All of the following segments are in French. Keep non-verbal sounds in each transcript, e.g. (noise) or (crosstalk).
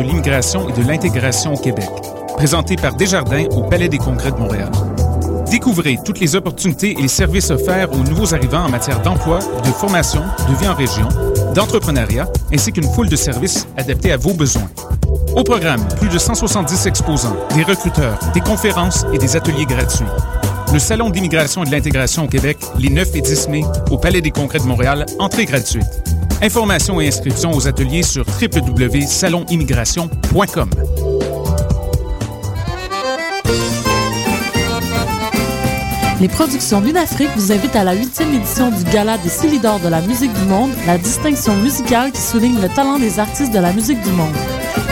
de l'immigration et de l'intégration au Québec, présenté par Desjardins au Palais des Congrès de Montréal. Découvrez toutes les opportunités et les services offerts aux nouveaux arrivants en matière d'emploi, de formation, de vie en région, d'entrepreneuriat, ainsi qu'une foule de services adaptés à vos besoins. Au programme, plus de 170 exposants, des recruteurs, des conférences et des ateliers gratuits. Le Salon d'immigration et de l'intégration au Québec, les 9 et 10 mai, au Palais des Congrès de Montréal, entrée gratuite. Informations et inscriptions aux ateliers sur www.salonimmigration.com. Les productions Lunafrique vous invitent à la huitième édition du Gala des Silidors de la musique du monde, la distinction musicale qui souligne le talent des artistes de la musique du monde.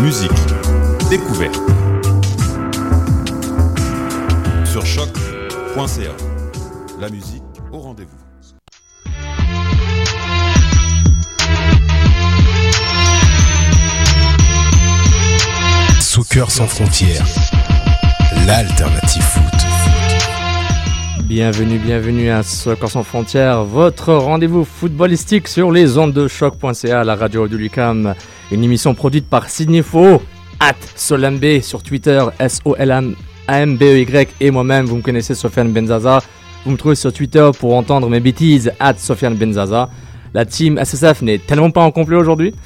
Musique, découverte. Sur choc.ca. La musique au rendez-vous. Soccer sans frontières, l'alternative foot. Bienvenue, bienvenue à Soccer sans frontières, votre rendez-vous footballistique sur les ondes de choc.ca, la radio du Lucam, une émission produite par Sidney Faux, at sur Twitter, S-O-L-A-M-B-E-Y, et moi-même, vous me connaissez, Sofiane Benzaza. Vous me trouvez sur Twitter pour entendre mes bêtises, at Sofiane Benzaza. La team SSF n'est tellement pas en complet aujourd'hui,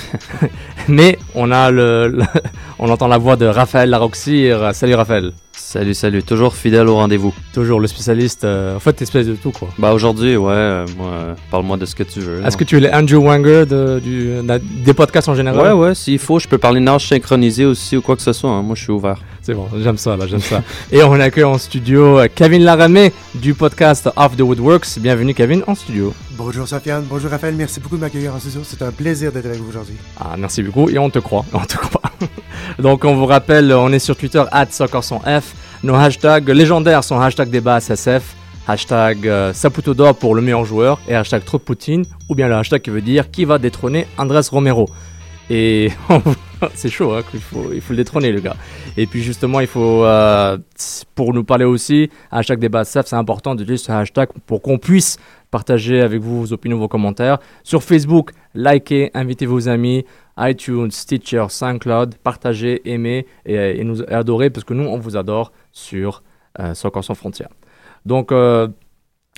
(laughs) mais on a le, le- (laughs) on entend la voix de Raphaël Laroxir. Salut Raphaël. Salut, salut, toujours fidèle au rendez-vous. Toujours le spécialiste, euh, en fait, espèce de tout quoi. Bah aujourd'hui, ouais, euh, moi, parle-moi de ce que tu veux. Est-ce que tu es le Andrew Wanger de, du, des podcasts en général? Ouais, ouais, s'il faut, je peux parler nage synchronisé aussi ou quoi que ce soit. hein. Moi, je suis ouvert. C'est bon, j'aime ça, là, j'aime ça. Et on accueille en studio euh, Kevin Laramé du podcast Off the Woodworks. Bienvenue, Kevin, en studio. Bonjour Sofiane, bonjour Raphaël, merci beaucoup de m'accueillir en studio. C'est un plaisir d'être avec vous aujourd'hui. Ah, merci beaucoup. Et on te croit, (laughs) on te croit. Donc, on vous rappelle, on est sur Twitter, at F. Nos hashtags légendaires sont hashtag débat SSF, hashtag euh, Saputo d'or pour le meilleur joueur et hashtag trop Poutine, ou bien le hashtag qui veut dire qui va détrôner Andrés Romero. Et (laughs) c'est chaud, hein, il faut le détrôner, le gars. Et puis justement, il faut, euh, pour nous parler aussi, hashtag débat SSF, c'est important d'utiliser ce hashtag pour qu'on puisse partager avec vous vos opinions, vos commentaires. Sur Facebook, likez, invitez vos amis, iTunes, Stitcher, SoundCloud, partagez, aimez et, nous adorez parce que nous, on vous adore sur euh, Soccer sans frontières. Donc, euh,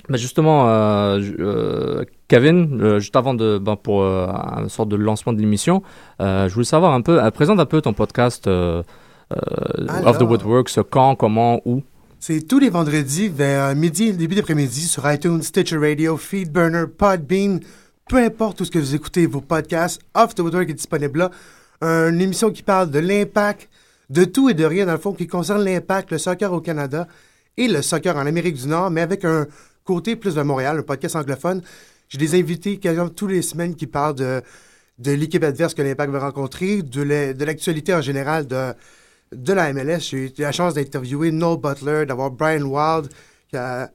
bah, justement, euh, euh, Kevin, euh, juste avant de, ben, pour une sorte de lancement de l'émission, je voulais savoir un peu, présente un peu ton podcast euh, Off the Alors. Woodworks, quand, comment, où? C'est tous les vendredis vers midi, début d'après-midi sur iTunes, Stitcher Radio, Feedburner, Podbean, peu importe où ce que vous écoutez vos podcasts, Off the Woodwork est disponible là. Une émission qui parle de l'impact, de tout et de rien dans le fond, qui concerne l'impact, le soccer au Canada et le soccer en Amérique du Nord, mais avec un côté plus de Montréal, un podcast anglophone. J'ai des invités quasiment tous les semaines qui parlent de, de l'équipe adverse que l'impact va rencontrer, de la- de l'actualité en général de, de la MLS. J'ai eu la chance d'interviewer Noel Butler, d'avoir Brian Wild, a-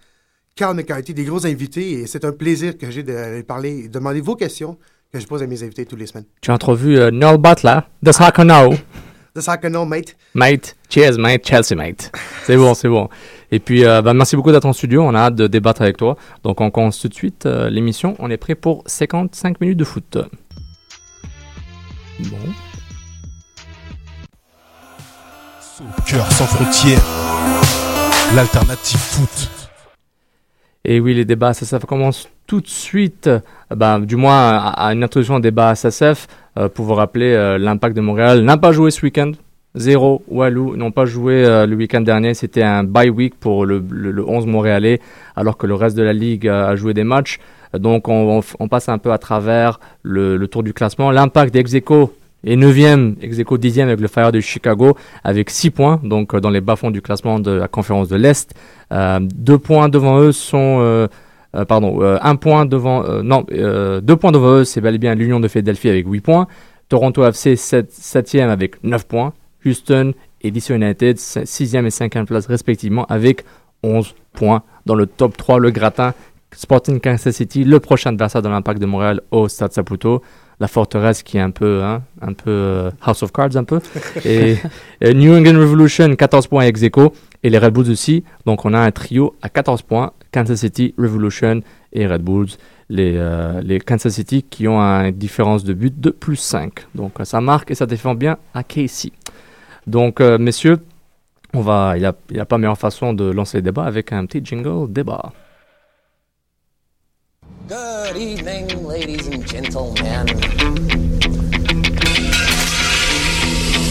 Carl McCarthy, des gros invités, et c'est un plaisir que j'ai de parler de demander vos questions que je pose à mes invités toutes les semaines. Tu as entrevu euh, Noel Butler de Soccer Now. No, mate. Mate, cheers, mate, Chelsea, mate. C'est bon, c'est bon. Et puis, euh, bah, merci beaucoup d'être en studio. On a hâte de débattre avec toi. Donc, on commence tout de suite euh, l'émission. On est prêt pour 55 minutes de foot. Bon. Soccer sans frontières, l'alternative foot. Et oui, les débats SSF commencent tout de suite, bah, du moins à, à une introduction au débat SSF, pour vous rappeler euh, l'impact de Montréal n'a pas joué ce week-end. Zéro, Walou n'ont pas joué euh, le week-end dernier. C'était un bye week pour le, le, le 11 montréalais, alors que le reste de la ligue euh, a joué des matchs. Donc on, on passe un peu à travers le, le tour du classement. L'impact d'Execo est 9e, Execo 10e avec le Fire de Chicago avec 6 points, donc euh, dans les bas-fonds du classement de la conférence de l'Est. Euh, deux points devant eux sont... euh, pardon, euh, un point devant... euh, non, euh, deux points devant eux, c'est bel et bien l'Union de Philadelphie avec 8 points. Toronto FC 7e avec 9 points. Houston et DC United 6e et 5e place respectivement avec 11 points. Dans le top 3, le gratin Sporting Kansas City, le prochain adversaire de l'Impact de Montréal au Stade Saputo. La forteresse qui est un peu, hein, un peu euh, House of Cards un peu. (laughs) et, et New England Revolution 14 points ex aequo et les Red Bulls aussi. Donc on a un trio à 14 points, Kansas City, Revolution et Red Bulls. Les, euh, les Kansas City qui ont une différence de but de plus 5. Donc ça marque et ça défend bien à Casey. Donc euh, messieurs, on va, il n'y a, a pas meilleure façon de lancer le débat avec un petit jingle débat. Good evening, ladies and gentlemen.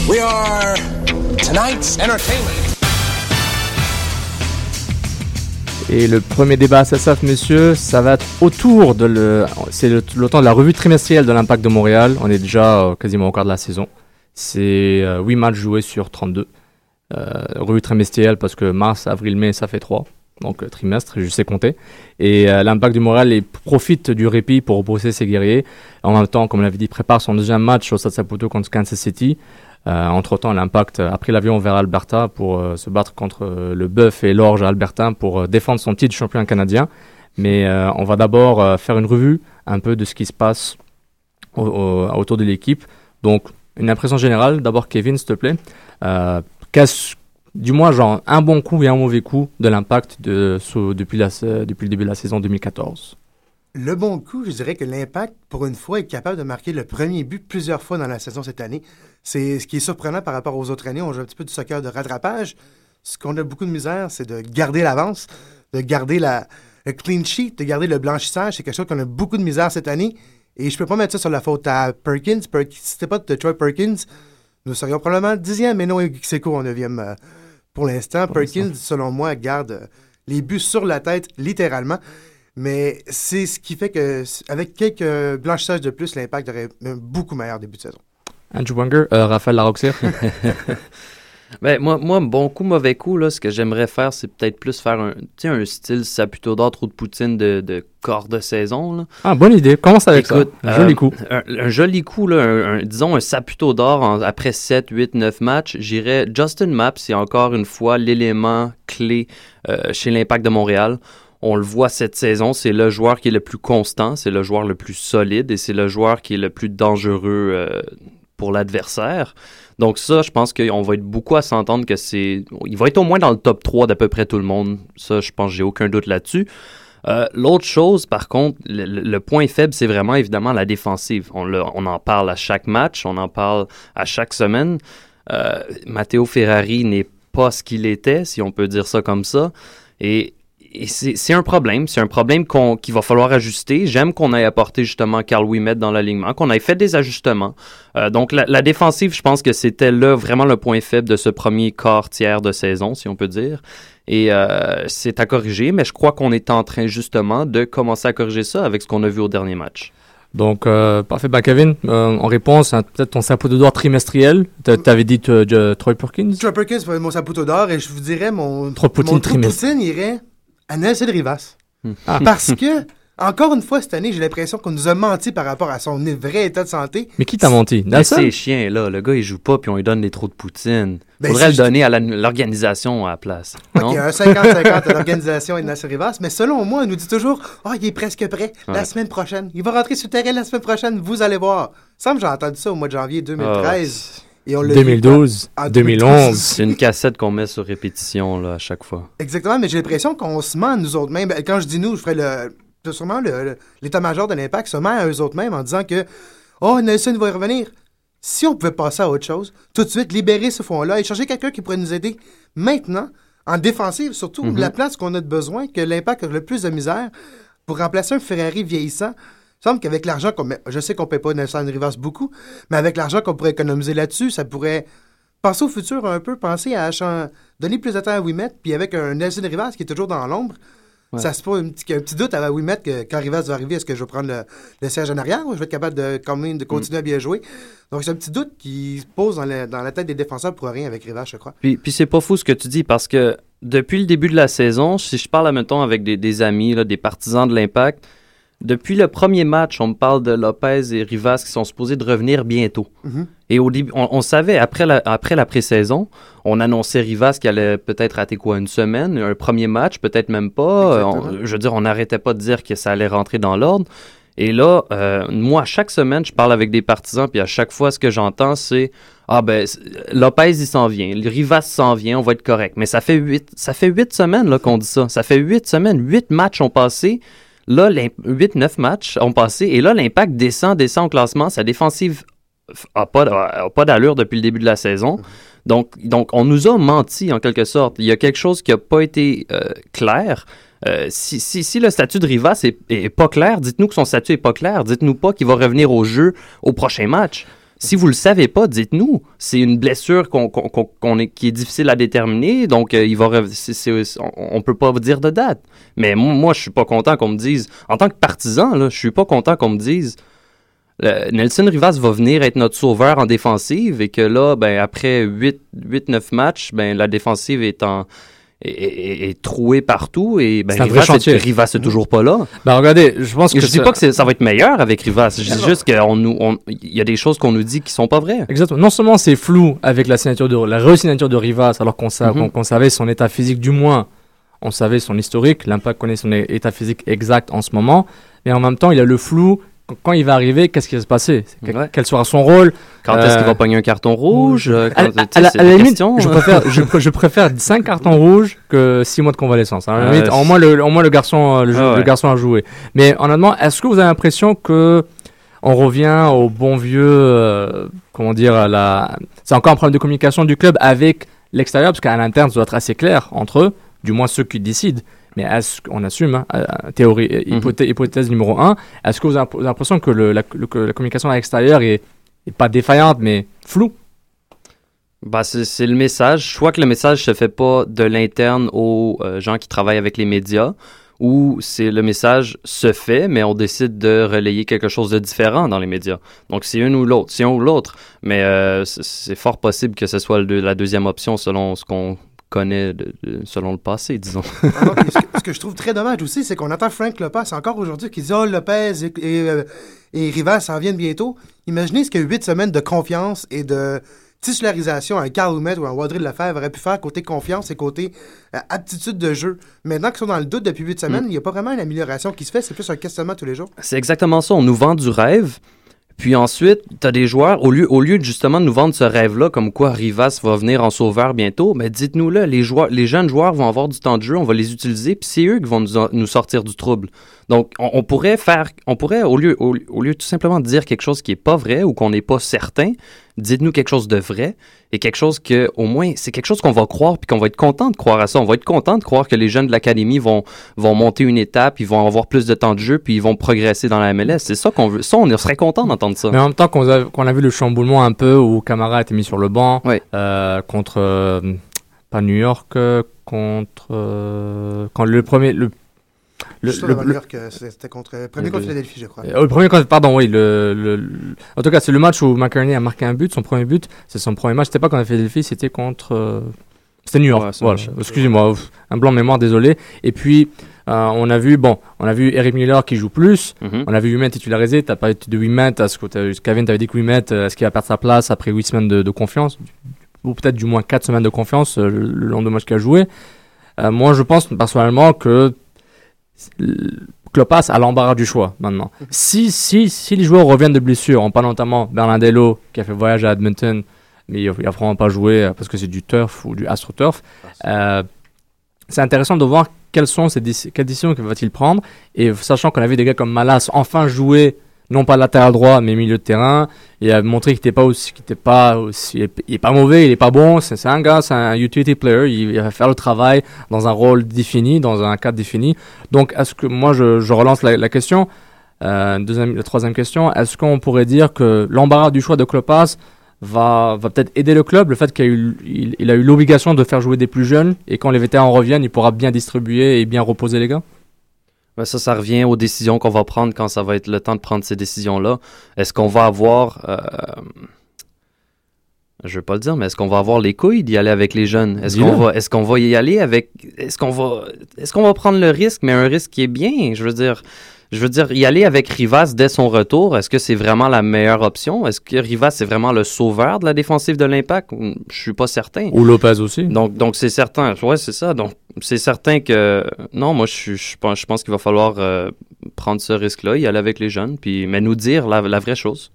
We are tonight's entertainment. Et le premier débat à messieurs, ça va être autour de le. C'est le, temps de la revue trimestrielle de l'Impact de Montréal. On est déjà euh, quasiment au quart de la saison. C'est euh, 8 matchs joués sur 32. Euh, revue trimestrielle parce que mars, avril, mai, ça fait 3. Donc euh, trimestre, je sais compter. Et l'Impact du Montréal profite du répit pour reposer ses guerriers. En même temps, comme on l'avait dit, prépare son deuxième match au Stade Saputo contre Kansas City. Euh, entre-temps, l'Impact a pris l'avion vers Alberta pour euh, se battre contre euh, le bœuf et l'orge albertain pour défendre son titre champion canadien. Mais on va d'abord faire une revue un peu de ce qui se passe au- au- autour de l'équipe. Donc, une impression générale. D'abord, Kevin, s'il te plaît. Euh, qu'est-ce- du moins, genre, un bon coup et un mauvais coup de l'impact de, depuis, depuis le début de la saison 2014. Le bon coup, je dirais que l'Impact, pour une fois, est capable de marquer le premier but plusieurs fois dans la saison cette année. C'est ce qui est surprenant par rapport aux autres années. On joue un petit peu du soccer de rattrapage. Ce qu'on a beaucoup de misère, c'est de garder l'avance, de garder la, le clean sheet, de garder le blanchissage. C'est quelque chose qu'on a beaucoup de misère cette année. Et je peux pas mettre ça sur la faute à Perkins. Per- si c'était pas de Troy Perkins, nous serions probablement dixième, mais non, c'est en neuvième euh, pour l'instant. Perkins, selon moi, garde euh, les buts sur la tête, littéralement. Mais c'est ce qui fait que, avec quelques blanchissages de plus, l'impact aurait un beaucoup meilleur début de saison. Andrew Wenger, euh, Raphaël Larocque (laughs) (laughs) Ben, moi, moi, bon coup, mauvais coup, là, ce que j'aimerais faire, c'est peut-être plus faire un, tu sais, un style Saputo d'or, trou de poutine de, de corps de saison. Là. Ah, bonne idée. Commence avec Écoute, ça. Joli euh, coup. Un, un joli coup, là, un, un- disons un Saputo d'or après 7, 8, 9 matchs. J'irais Justin Mapp, c'est encore une fois l'élément clé euh, chez l'Impact de Montréal. On le voit cette saison, c'est le joueur qui est le plus constant, c'est le joueur le plus solide et c'est le joueur qui est le plus dangereux euh, pour l'adversaire. Donc ça, je pense qu'on va être beaucoup à s'entendre que c'est... Il va être au moins dans le top 3 d'à peu près tout le monde. Ça, je pense j'ai aucun doute là-dessus. Euh, L'autre chose, par contre, le, point faible, c'est vraiment évidemment la défensive. On en parle à chaque match, on en parle à chaque semaine. Euh, Matteo Ferrari n'est pas ce qu'il était, si on peut dire ça comme ça. Et, et c'est c'est un problème. C'est un problème qu'on- qu'il va falloir ajuster. J'aime qu'on ait apporté justement Carl Wimet dans l'alignement, qu'on ait fait des ajustements. Euh, donc la, la défensive, je pense que c'était là vraiment le point faible de ce premier quart tiers de saison, si on peut dire. Et euh, c'est à corriger, mais je crois qu'on est en train justement de commencer à corriger ça avec ce qu'on a vu au dernier match. Donc, euh, parfait. Ben, Kevin, euh, en réponse, hein, peut-être ton sapot de d'or trimestriel. T'a- T'avais dit euh, Troy Perkins. Troy Perkins, c'est mon saputo d'or, et je vous dirais, mon, Trop poutine poutine irait à Nelson Rivas. Ah. (laughs) Parce que, encore une fois, cette année, j'ai l'impression qu'on nous a menti par rapport à son vrai état de santé. Mais qui t'a menti? Mais Nelson? ces chiens là, le gars il joue pas puis on lui donne des trous de poutine. Ben, Faudrait le donner à la- l'organisation à la place. Non? Ok, un 50-50 à (laughs) l'organisation et de Nasser Rivas, mais selon moi, on nous dit toujours « Ah, il est presque prêt, la Ouais. semaine prochaine. Il va rentrer sur le terrain la semaine prochaine, vous allez voir. » Ça me j'ai entendu ça au mois de janvier 2013. Et on l'a vu 2012, en- en 2011. C'est une cassette qu'on met sur répétition là, à chaque fois. Exactement, mais j'ai l'impression qu'on se ment nous autres mêmes. Ben, Quand je dis nous, je ferais le, c'est sûrement l'état-major de l'Impact se ment à eux autres mêmes en disant que Oh, Nelson va y revenir. Si on pouvait passer à autre chose, tout de suite libérer ce fonds-là et chercher quelqu'un qui pourrait nous aider maintenant, en défensive, surtout Mhm. la place qu'on a de besoin, que l'Impact a le plus de misère pour remplacer un Ferrari vieillissant. Il semble qu'avec l'argent qu'on met, je sais qu'on ne paie pas Nelson Rivas beaucoup, mais avec l'argent qu'on pourrait économiser là-dessus, ça pourrait penser au futur un peu, penser à donner plus de temps à Wimet, puis avec un Nelson Rivas qui est toujours dans l'ombre, Ouais. ça se pose un petit, un petit doute à Wimet que quand Rivas va arriver, est-ce que je vais prendre le, le siège en arrière ou je vais être capable de, quand même, de continuer à bien jouer? Donc c'est un petit doute qui se pose dans la, dans la tête des défenseurs pour rien avec Rivas, je crois. Puis, puis c'est pas fou ce que tu dis parce que depuis le début de la saison, si je parle, mettons, avec des, des amis, là, des partisans de l'Impact, depuis le premier match, on me parle de Lopez et Rivas qui sont supposés de revenir bientôt. Mhm. Et au début, on, on savait, après la, après la pré-saison, on annonçait Rivas qui allait peut-être rater quoi, une semaine, un premier match, peut-être même pas. On- je veux dire, on n'arrêtait pas de dire que ça allait rentrer dans l'ordre. Et là, euh, moi, chaque semaine, je parle avec des partisans, puis à chaque fois, ce que j'entends, c'est Ah ben, Lopez, il s'en vient, Rivas s'en vient, on va être correct. Mais ça fait huit, ça fait huit semaines qu'on dit ça. Ça fait huit semaines, huit matchs ont passé. Là, l'imp- 8-9 matchs ont passé. Et là, l'impact descend, descend au classement. Sa défensive n'a pas, pas d'allure depuis le début de la saison. Donc, donc, on nous a menti en quelque sorte. Il y a quelque chose qui n'a pas été euh, clair. Euh, si, si, si le statut de Rivas est, est pas clair, dites-nous que son statut est pas clair. Dites-nous pas qu'il va revenir au jeu au prochain match. Si vous le savez pas, dites-nous. C'est une blessure est, qui est difficile à déterminer, donc euh, il va on, on peut pas vous dire de date. Mais moi, je suis pas content qu'on me dise, en tant que partisan, là, je suis pas content qu'on me dise, Nelson Rivas va venir être notre sauveur en défensive et que là, ben, après 8-9 matchs, ben, la défensive est en est, trouée partout et ben, C'est Rivas, Rivas est toujours pas là. Bah regardez, je pense Je que dis ça- pas que c'est- ça va être meilleur avec Rivas, je dis juste qu'il y a des choses qu'on nous dit qui sont pas vraies. Exactement. Non seulement c'est flou avec la signature de la re-signature de Rivas, alors qu'on sa- qu'on savait son état physique du moins, on savait son historique, l'impact connaît son état physique exact en ce moment, mais en même temps il y a le flou. Qu- Quand il va arriver, qu'est-ce qui va se passer? Que- Ouais. Quel sera son rôle? Quand est-ce qu'il Euh, va pogner un carton rouge? euh, À, quand- à- à la, c'est à la limite, je préfère, je, pr- je préfère 5 cartons rouges que 6 mois de convalescence. hein. À la limite, au moins le, au moins le garçon, euh, le, jeu- Ah ouais. le garçon a joué. Mais honnêtement, est-ce que vous avez l'impression que on revient au bon vieux, euh, comment dire, à la... c'est encore un problème de communication du club avec l'extérieur, parce qu'à l'interne, ça doit être assez clair entre eux, du moins ceux qui décident. Mais est-ce qu'on assume, hein, théorie, euh, Mhm. hypothèse, hypothèse numéro 1, est-ce que vous avez l'impression que le- la, le- que la communication à l'extérieur est, est pas défaillante, mais floue? Bah, c'est le message. Je crois que le message se fait pas de l'interne aux euh, gens qui travaillent avec les médias, ou c'est le message se fait, mais on décide de relayer quelque chose de différent dans les médias. Donc c'est une ou l'autre, c'est un ou l'autre. Mais euh, c'est- c'est fort possible que ce soit le- la deuxième option selon ce qu'on connaît, de- de- selon le passé, disons. (laughs) Ce, que, ce que je trouve très dommage aussi, c'est qu'on entend Frank Lopez encore aujourd'hui qui dit Oh, Lopez et, et, euh, et Rivas s'en viennent bientôt. Imaginez ce que huit semaines de confiance et de titularisation un Carl Oumet ou un Wadril Lefebvre aurait pu faire côté confiance et côté euh, aptitude de jeu. Maintenant qu'ils sont dans le doute depuis huit semaines, il n'y a pas vraiment une amélioration qui se fait, c'est plus un questionnement tous les jours. C'est exactement ça. On nous vend du rêve. Puis ensuite, tu as des joueurs, au lieu, au lieu justement de nous vendre ce rêve-là, comme quoi Rivas va venir en sauveur bientôt, mais dites-nous-le, les, joueurs, les jeunes joueurs vont avoir du temps de jeu, on va les utiliser, puis c'est eux qui vont nous, nous sortir du trouble. Donc, on, on pourrait faire, on pourrait, au lieu, au, au lieu tout simplement de dire quelque chose qui est pas vrai ou qu'on n'est pas certain, dites-nous quelque chose de vrai et quelque chose que, au moins, c'est quelque chose qu'on va croire puis qu'on va être content de croire à ça. On va être content de croire que les jeunes de l'académie vont, vont monter une étape, ils vont avoir plus de temps de jeu puis ils vont progresser dans la MLS. C'est ça qu'on veut. Ça, on serait content d'entendre ça. Mais en même temps, qu'on a, vu le chamboulement un peu où Camara a été mis sur le banc euh, contre euh, pas New York, euh, contre quand le premier le le, le- le- c'était contre premier contre Philadelphie, je crois. euh, le premier contre- pardon oui le, en tout cas c'est le match où McCartney a marqué un but son premier but c'est son premier match. C'était pas contre Philadelphie c'était contre euh, c'était New York. Ouais, voilà. excusez-moi un blanc de mémoire désolé. Et puis euh, on a vu bon on a vu Eric Miller qui joue plus. Mhm. on a vu Humet titularisé, tu as parlé de Humet, est-ce que t'as- Kevin t'avait dit que euh, est-ce qu'il va perdre sa place après 8 semaines de, de confiance? Ou peut-être du moins 4 semaines de confiance euh, le, le long de match qu'il a joué. Euh, moi je pense personnellement que Klopas a l'embarras du choix maintenant. Si, si, si les joueurs reviennent de blessure, on parle notamment Bernardello qui a fait voyage à Edmonton, mais il n'a vraiment pas joué euh, parce que c'est du turf ou du astroturf. Euh, c'est intéressant de voir quelles sont ces quelles décisions qu'il va-t-il prendre et sachant qu'on a vu des gars comme Malas enfin jouer non pas latéral droit mais milieu de terrain et a montré qu'il n'était pas aussi qu'il était pas aussi il est, il pas mauvais il est pas bon c'est un gars c'est un utility player il, il va faire le travail dans un rôle défini dans un cadre défini. Donc est-ce que moi je, relance la, question euh, deuxième la troisième question est-ce qu'on pourrait dire que l'embarras du choix de Klopas va, va peut-être aider le club, le fait qu'il a eu, il, il a eu l'obligation de faire jouer des plus jeunes, et quand les vétérans reviennent, il pourra bien distribuer et bien reposer les gars? Ben, ça, ça revient aux décisions qu'on va prendre quand ça va être le temps de prendre ces décisions-là. Est-ce qu'on va avoir, euh, je veux pas le dire, mais est-ce qu'on va avoir les couilles d'y aller avec les jeunes? Est-ce qu'on va, est-ce qu'on va y aller avec, est-ce qu'on va, est-ce qu'on va prendre le risque, mais un risque qui est bien? Je veux dire, Je veux dire, y aller avec Rivas dès son retour, est-ce que c'est vraiment la meilleure option? Est-ce que Rivas, c'est vraiment le sauveur de la défensive de l'Impact? Je suis pas certain. Ou Lopez aussi. Donc, donc c'est certain. Ouais, c'est ça. Donc, c'est certain que non, moi, je, suis- je pense, je pense qu'il va falloir euh, prendre ce risque-là, y aller avec les jeunes, puis mais nous dire la, la vraie chose.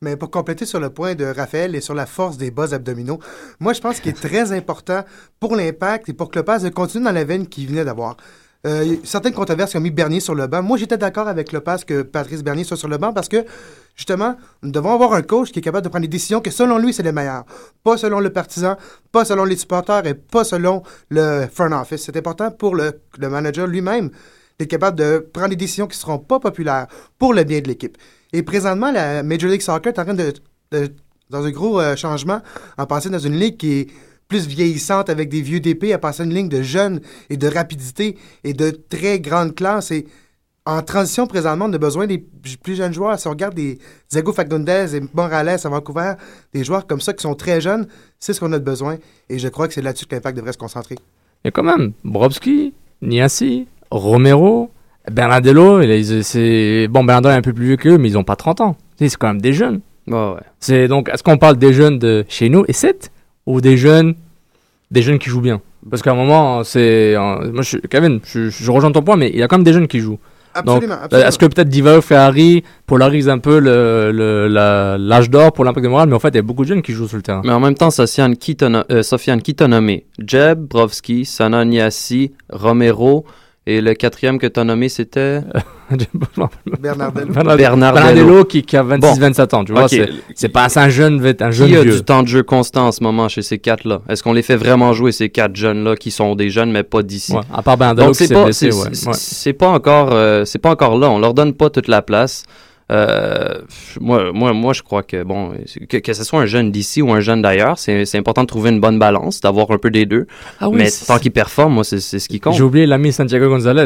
Mais pour compléter sur le point de Raphaël et sur la force des bas abdominaux, moi, je pense qu'il est très important pour l'impact et pour que le de continuer dans la veine qu'il venait d'avoir. Euh, certaines controverses qui ont mis Bernier sur le banc. Moi, j'étais d'accord avec le pass que Patrice Bernier soit sur le banc parce que, justement, nous devons avoir un coach qui est capable de prendre des décisions que, selon lui, c'est les meilleures. Pas selon le partisan, pas selon les supporters et pas selon le front office. C'est important pour le, manager lui-même d'être capable de prendre des décisions qui ne seront pas populaires pour le bien de l'équipe. Et présentement, la Major League Soccer est en train de, dans un gros euh, changement, en passant dans une ligue qui plus vieillissante avec des vieux DP, à passer une ligne de jeunes et de rapidité et de très grande classe. Et en transition, présentement, on a besoin des plus jeunes joueurs. Si on regarde des Diego Fagundes et Morales à Vancouver, des joueurs comme ça qui sont très jeunes, c'est ce qu'on a de besoin. Et je crois que c'est là-dessus que l'impact devrait se concentrer. Et quand même, Brovski, Niassi, Romero, Bernardello, c'est bon, Bernardello est un peu plus vieux qu'eux, mais ils ont pas 30 ans. C'est quand même des jeunes. Ouais. C'est donc, est-ce qu'on parle des jeunes de chez nous? Et 7 ou des jeunes, des jeunes qui jouent bien Parce qu'à un moment, c'est, euh, moi, je, Kevin, je, je rejoins ton point, mais il y a quand même des jeunes qui jouent. Absolument. euh, absolument. est-ce que peut-être Divao, Ferrari polarise un peu le, le- la- l'âge d'or pour l'impact de morale, mais en fait, il y a beaucoup de jeunes qui jouent sur le terrain. Mais en même temps, Sofiane, qui t'a euh, nommé? Jeb, Brovski, Sana Niassi, Romero, et le quatrième que t'as nommé, c'était? (laughs) Bernardello. Bernardello, qui, qui a 26, Bon. 27 ans, tu vois. C'est- pas un jeune, un jeune Qui a vieux. du temps de jeu constant en ce moment chez ces quatre-là? Est-ce qu'on les fait vraiment jouer, ces quatre jeunes-là, qui sont des jeunes, mais pas d'ici? Ouais, à part Bernardello c'est pas, blessé, c'est- ouais. c'est- ouais. c'est pas encore, euh, c'est pas encore là. On leur donne pas toute la place. Euh, moi, moi, moi, je crois que bon, que, que ce soit un jeune d'ici ou un jeune d'ailleurs, c'est c'est important de trouver une bonne balance, d'avoir un peu des deux. Ah oui, mais c'est- tant qu'ils performent, moi, c'est c'est ce qui compte. J'ai oublié l'ami Santiago Gonzalez.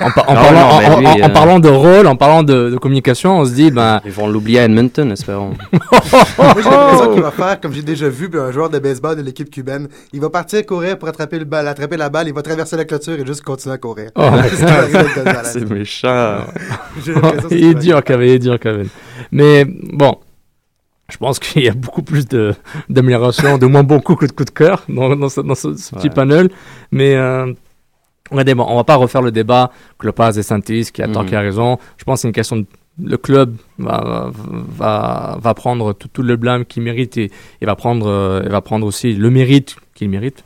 En, par- en (laughs) Ah parlant, non, mais en- lui, en- en euh, parlant de rôle, en parlant de, de communication, on se dit, ben, Ils vont l'oublier à Edmonton, espérons. (laughs) Moi, j'ai l'impression qu'il va faire, comme j'ai déjà vu, un joueur de baseball de l'équipe cubaine. Il va partir courir pour attraper, le balle, attraper la balle, il va traverser la clôture et juste continuer à courir. Oh. (laughs) C'est méchant. J'ai l'impression que c'est dur, dur, Kevin. Mais bon, je pense qu'il y a beaucoup plus de- d'amélioration, de, moins bons coups que de coups de cœur dans, dans ce, dans ce- ce petit Ouais. panel. Mais euh, on va pas refaire le débat pass des Santis, qui a tort, Mhm. qui a raison. Je pense que c'est une question de le club va, va, va prendre tout, tout le blâme qu'il mérite et, et va prendre euh, et va prendre aussi le mérite qu'il mérite.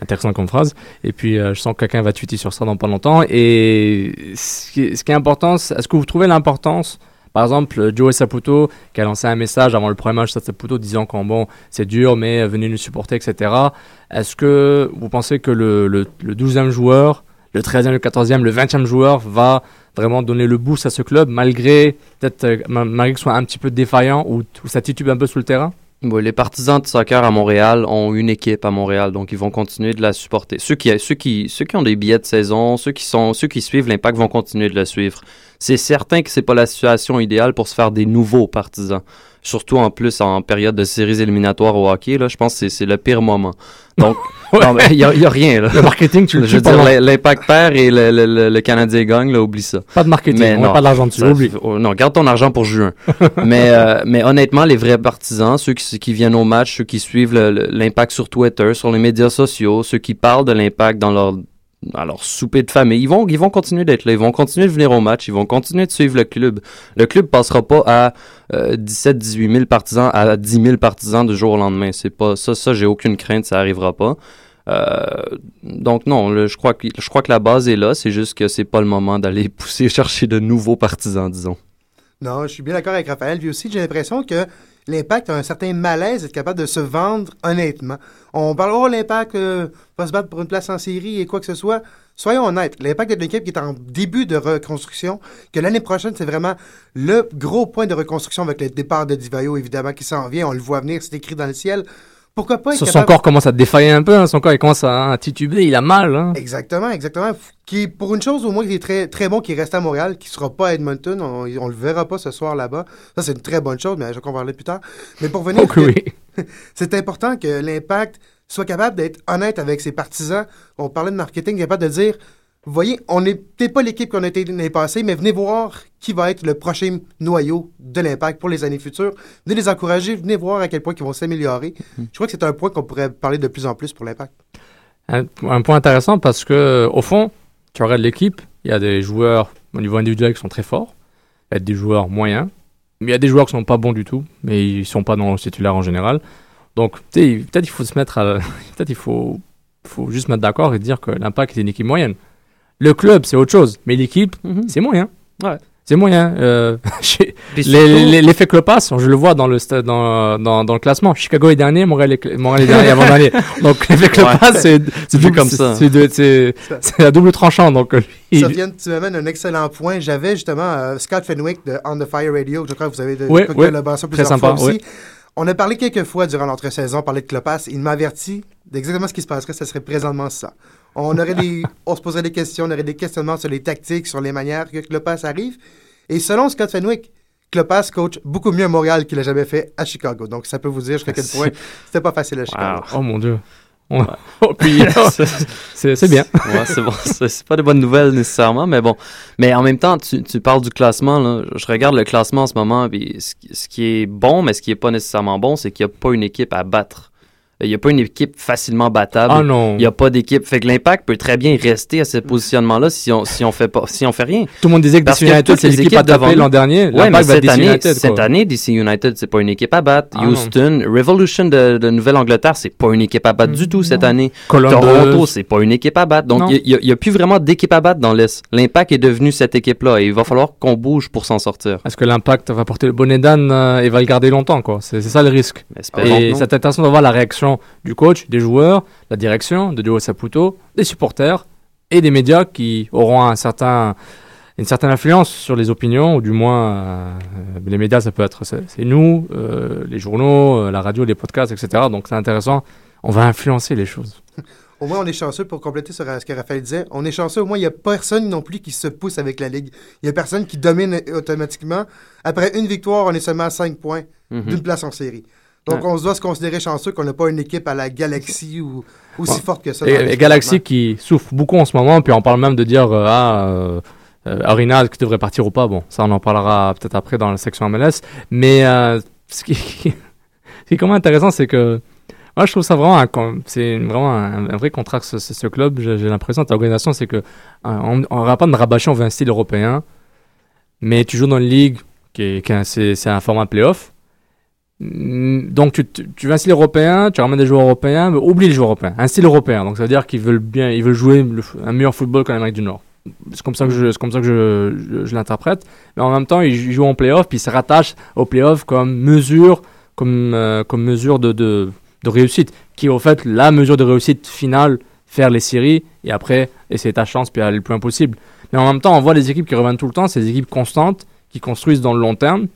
Intéressant comme phrase. Et puis, euh, je sens que quelqu'un va tweeter sur ça dans pas longtemps. Et ce qui est, ce qui est important, est-ce que vous trouvez l'importance par exemple, Joey Saputo qui a lancé un message avant le premier match de Saputo disant qu'en bon, c'est dur, mais venez nous supporter, etc. Est-ce que vous pensez que le, le, le 12e joueur, le 13e, le 14e, le 20e joueur va vraiment donner le boost à ce club malgré peut-être euh, ma- malgré soit un petit peu défaillant ou, ou ça titube un peu sous le terrain? Les partisans de soccer à Montréal ont une équipe à Montréal, donc ils vont continuer de la supporter. Ceux qui, ont des billets de saison, ceux qui sont, ceux qui suivent l'impact vont continuer de le suivre. C'est certain que c'est pas la situation idéale pour se faire des nouveaux partisans. Surtout en plus en période de séries éliminatoires au hockey, là, je pense que c'est- le pire moment. Donc, (laughs) non, mais il y a, rien, là. Le marketing, tu le Je veux dire, l'impact perd et le, le- le- le Canadien gagne, là, oublie ça. Pas de marketing, Mais on non, pas d'argent dessus, oublie. oh, non, garde ton argent pour juin. (laughs) mais, euh, mais honnêtement, les vrais partisans, ceux qui, qui viennent au match, ceux qui suivent l'impact sur Twitter, sur les médias sociaux, ceux qui parlent de l'impact dans leur, leur souper de famille, ils vont, ils vont continuer d'être là. Ils vont continuer de venir au match. Ils vont continuer de suivre le club. Le club passera pas à 17-18 000 partisans à 10 000 partisans du jour au lendemain. C'est pas ça. Ça, j'ai aucune crainte. Ça arrivera pas. Euh, donc non, je crois que je crois que la base est là. C'est juste que c'est pas le moment d'aller (laughs) pousser chercher de nouveaux partisans, disons. Non, je suis bien d'accord avec Raphaël. Puis aussi, j'ai l'impression que l'impact a un certain malaise d'être capable de se vendre honnêtement. On parle, oh, l'impact euh, va se battre pour une place en série et quoi que ce soit. Soyons honnêtes, l'impact est une équipe qui est en début de reconstruction, que l'année prochaine, c'est vraiment le gros point de reconstruction avec le départ de Divayo, évidemment, qui s'en vient. On le voit venir, c'est écrit dans le ciel. Pourquoi pas être Son, capable... corps commence à défailler un peu, hein, son corps il commence à, à tituber, il a mal. Hein. Exactement, exactement. Qui, pour une chose au moins, qui est très, très bon, qui reste à Montréal, qui sera pas à Edmonton. On, on le verra pas ce soir là-bas. Ça, c'est une très bonne chose, mais je vais en parler plus tard. Mais pour venir, (laughs) oui. (laughs) c'est important que l'impact soit capable d'être honnête avec ses partisans. On parlait de marketing, capable de dire Vous voyez, on n'est peut-être pas l'équipe qu'on a été l'année passée, mais venez voir qui va être le prochain noyau de l'impact pour les années futures. Venez les encourager, venez voir à quel point ils vont s'améliorer. Mhm. Je crois que c'est un point qu'on pourrait parler de plus en plus pour l'impact. Un, un point intéressant parce que, au fond, tu regardes l'équipe, il y a des joueurs au niveau individuel qui sont très forts, il y a des joueurs moyens, mais il y a des joueurs qui sont pas bons du tout, mais ils sont pas dans le titulaire en général. Donc, peut-être il faut se mettre à, (laughs) peut-être il faut, faut juste mettre d'accord et dire que l'impact est une équipe moyenne. Le club, c'est autre chose, mais l'équipe, Mhm. c'est moyen. Ouais. C'est moyen. Euh, (laughs) L'effet Klopas, je le vois dans le, dans, dans, dans le classement. Chicago est dernier, Montréal est, Montréal est (laughs) dernier avant-dernier. Donc (laughs) l'effet Klopas, c'est c'est vu comme c'est- ça. C'est de- c'est- c'est à double tranchant. Donc lui, Ça il- vient, tu m'amènes un excellent point. J'avais justement euh, Scott Fenwick de On the Fire Radio. Je crois que vous avez de, Ouais, de ouais. collaboration Très plusieurs sympa, fois aussi. ouais. On a parlé quelques fois durant l'entre-saison, on parlait de Clopas. Il m'a averti d'exactement ce qui se passerait, ce serait présentement ça. On, aurait des, (laughs) on se poserait des questions, on aurait des questionnements sur les tactiques, sur les manières que Clopas arrive. Et selon Scott Fenwick, Clopas coach beaucoup mieux à Montréal qu'il a jamais fait à Chicago. Donc ça peut vous dire jusqu'à quel (laughs) point c'était pas facile à Chicago. oh mon dieu. On- (laughs) Oh, puis, (laughs) c'est bien. Ouais, c'est bon. (laughs) C'est pas de bonnes nouvelles nécessairement, mais bon. Mais en même temps, tu, tu parles du classement. Là. Je regarde le classement en ce moment, puis ce, qui- ce qui est bon, mais ce qui est pas nécessairement bon, c'est qu'il n'y a pas une équipe à battre. Il n'y a pas une équipe facilement battable. Ah non. Il n'y a pas d'équipe. Fait que l'impact peut très bien rester à ce positionnement-là si on, si on fait pas, si on fait rien. Tout le monde disait que DC United, c'est l'équipe à taper l'an dernier. Ouais, mais cette année, United, cette année, DC United, c'est pas une équipe à battre. Ah non. Houston, Revolution de, de Nouvelle-Angleterre, c'est pas une équipe à battre du tout cette année. Columbus. Toronto, c'est pas une équipe à battre. Donc, il n'y a, plus vraiment d'équipe à battre dans l'Est. L'Impact est devenu cette équipe-là et il va falloir qu'on bouge pour s'en sortir. Est-ce que l'impact va porter le bonnet d'âne euh, et va le garder longtemps quoi? C'est ça le risque. Et c'est intéressant de voir la réaction du coach, des joueurs, la direction, de Joe Saputo, des supporters et des médias qui auront un certain, une certaine influence sur les opinions, ou du moins euh, les médias, ça peut être c'est nous, euh, les journaux, euh, la radio, les podcasts, etc. Donc c'est intéressant. On va influencer les choses. Au moins, on est chanceux pour compléter sur ce que Raphaël disait. On est chanceux, au moins, il n'y a personne non plus qui se pousse avec la Ligue. Il n'y a personne qui domine automatiquement. Après une victoire, on est seulement à 5 points Mhm. d'une place en série. Donc, on se doit se considérer chanceux qu'on n'a pas une équipe à la Galaxie ou aussi Ouais. forte que ça. Et, et Galaxy qui souffre beaucoup en ce moment, puis on parle même de dire euh, ah, euh, euh, Arena qui devrait partir ou pas. Bon, ça on en parlera peut-être après dans la section MLS. Mais euh, (laughs) ce, qui, ce qui est quand même intéressant, c'est que moi je trouve ça vraiment c'est vraiment un, un vrai contrat ce, ce, club. J'ai l'impression de l'organisation, c'est que on n'aura pas de rabâcher, on veut un style européen, mais tu joues dans une ligue qui est, qui c'est un format playoff. Mm, Donc tu, tu, veux un style européen, tu ramènes des joueurs européens, mais oublie les joueurs européens. Un style européen, donc ça veut dire qu'ils veulent bien, ils veulent jouer un meilleur football qu'en Amérique du Nord. C'est comme ça que je, comme ça que je, l'interprète. Mais en même temps, ils, jouent en playoff, puis ils se rattachent aux playoffs comme mesure, comme, euh, comme mesure de, de, réussite, qui est au fait la mesure de réussite finale, faire les séries et après essayer ta chance puis aller le plus loin possible. Mais en même temps, on voit les équipes qui reviennent tout le temps, c'est des équipes constantes qui construisent dans le long terme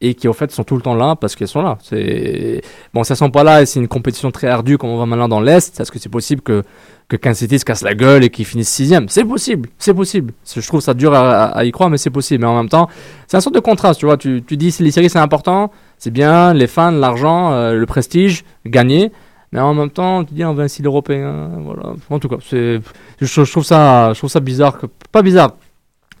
et qui au fait sont tout le temps là parce qu'elles sont là. C'est bon, ça sont pas là et c'est une compétition très ardue comme on va maintenant dans l'est. Est-ce que c'est possible que que Kansas City se casse la gueule et qu'ils finissent sixième? C'est possible, c'est possible. Je trouve ça dur à, y croire, mais c'est possible. Mais en même temps, c'est un sorte de contraste, tu vois. Tu, tu dis les séries c'est important, c'est bien, les fans, l'argent, euh, le prestige, gagner. Mais en même temps, tu dis on veut un style européen, voilà. En tout cas, je, trouve ça, je trouve ça bizarre, pas bizarre.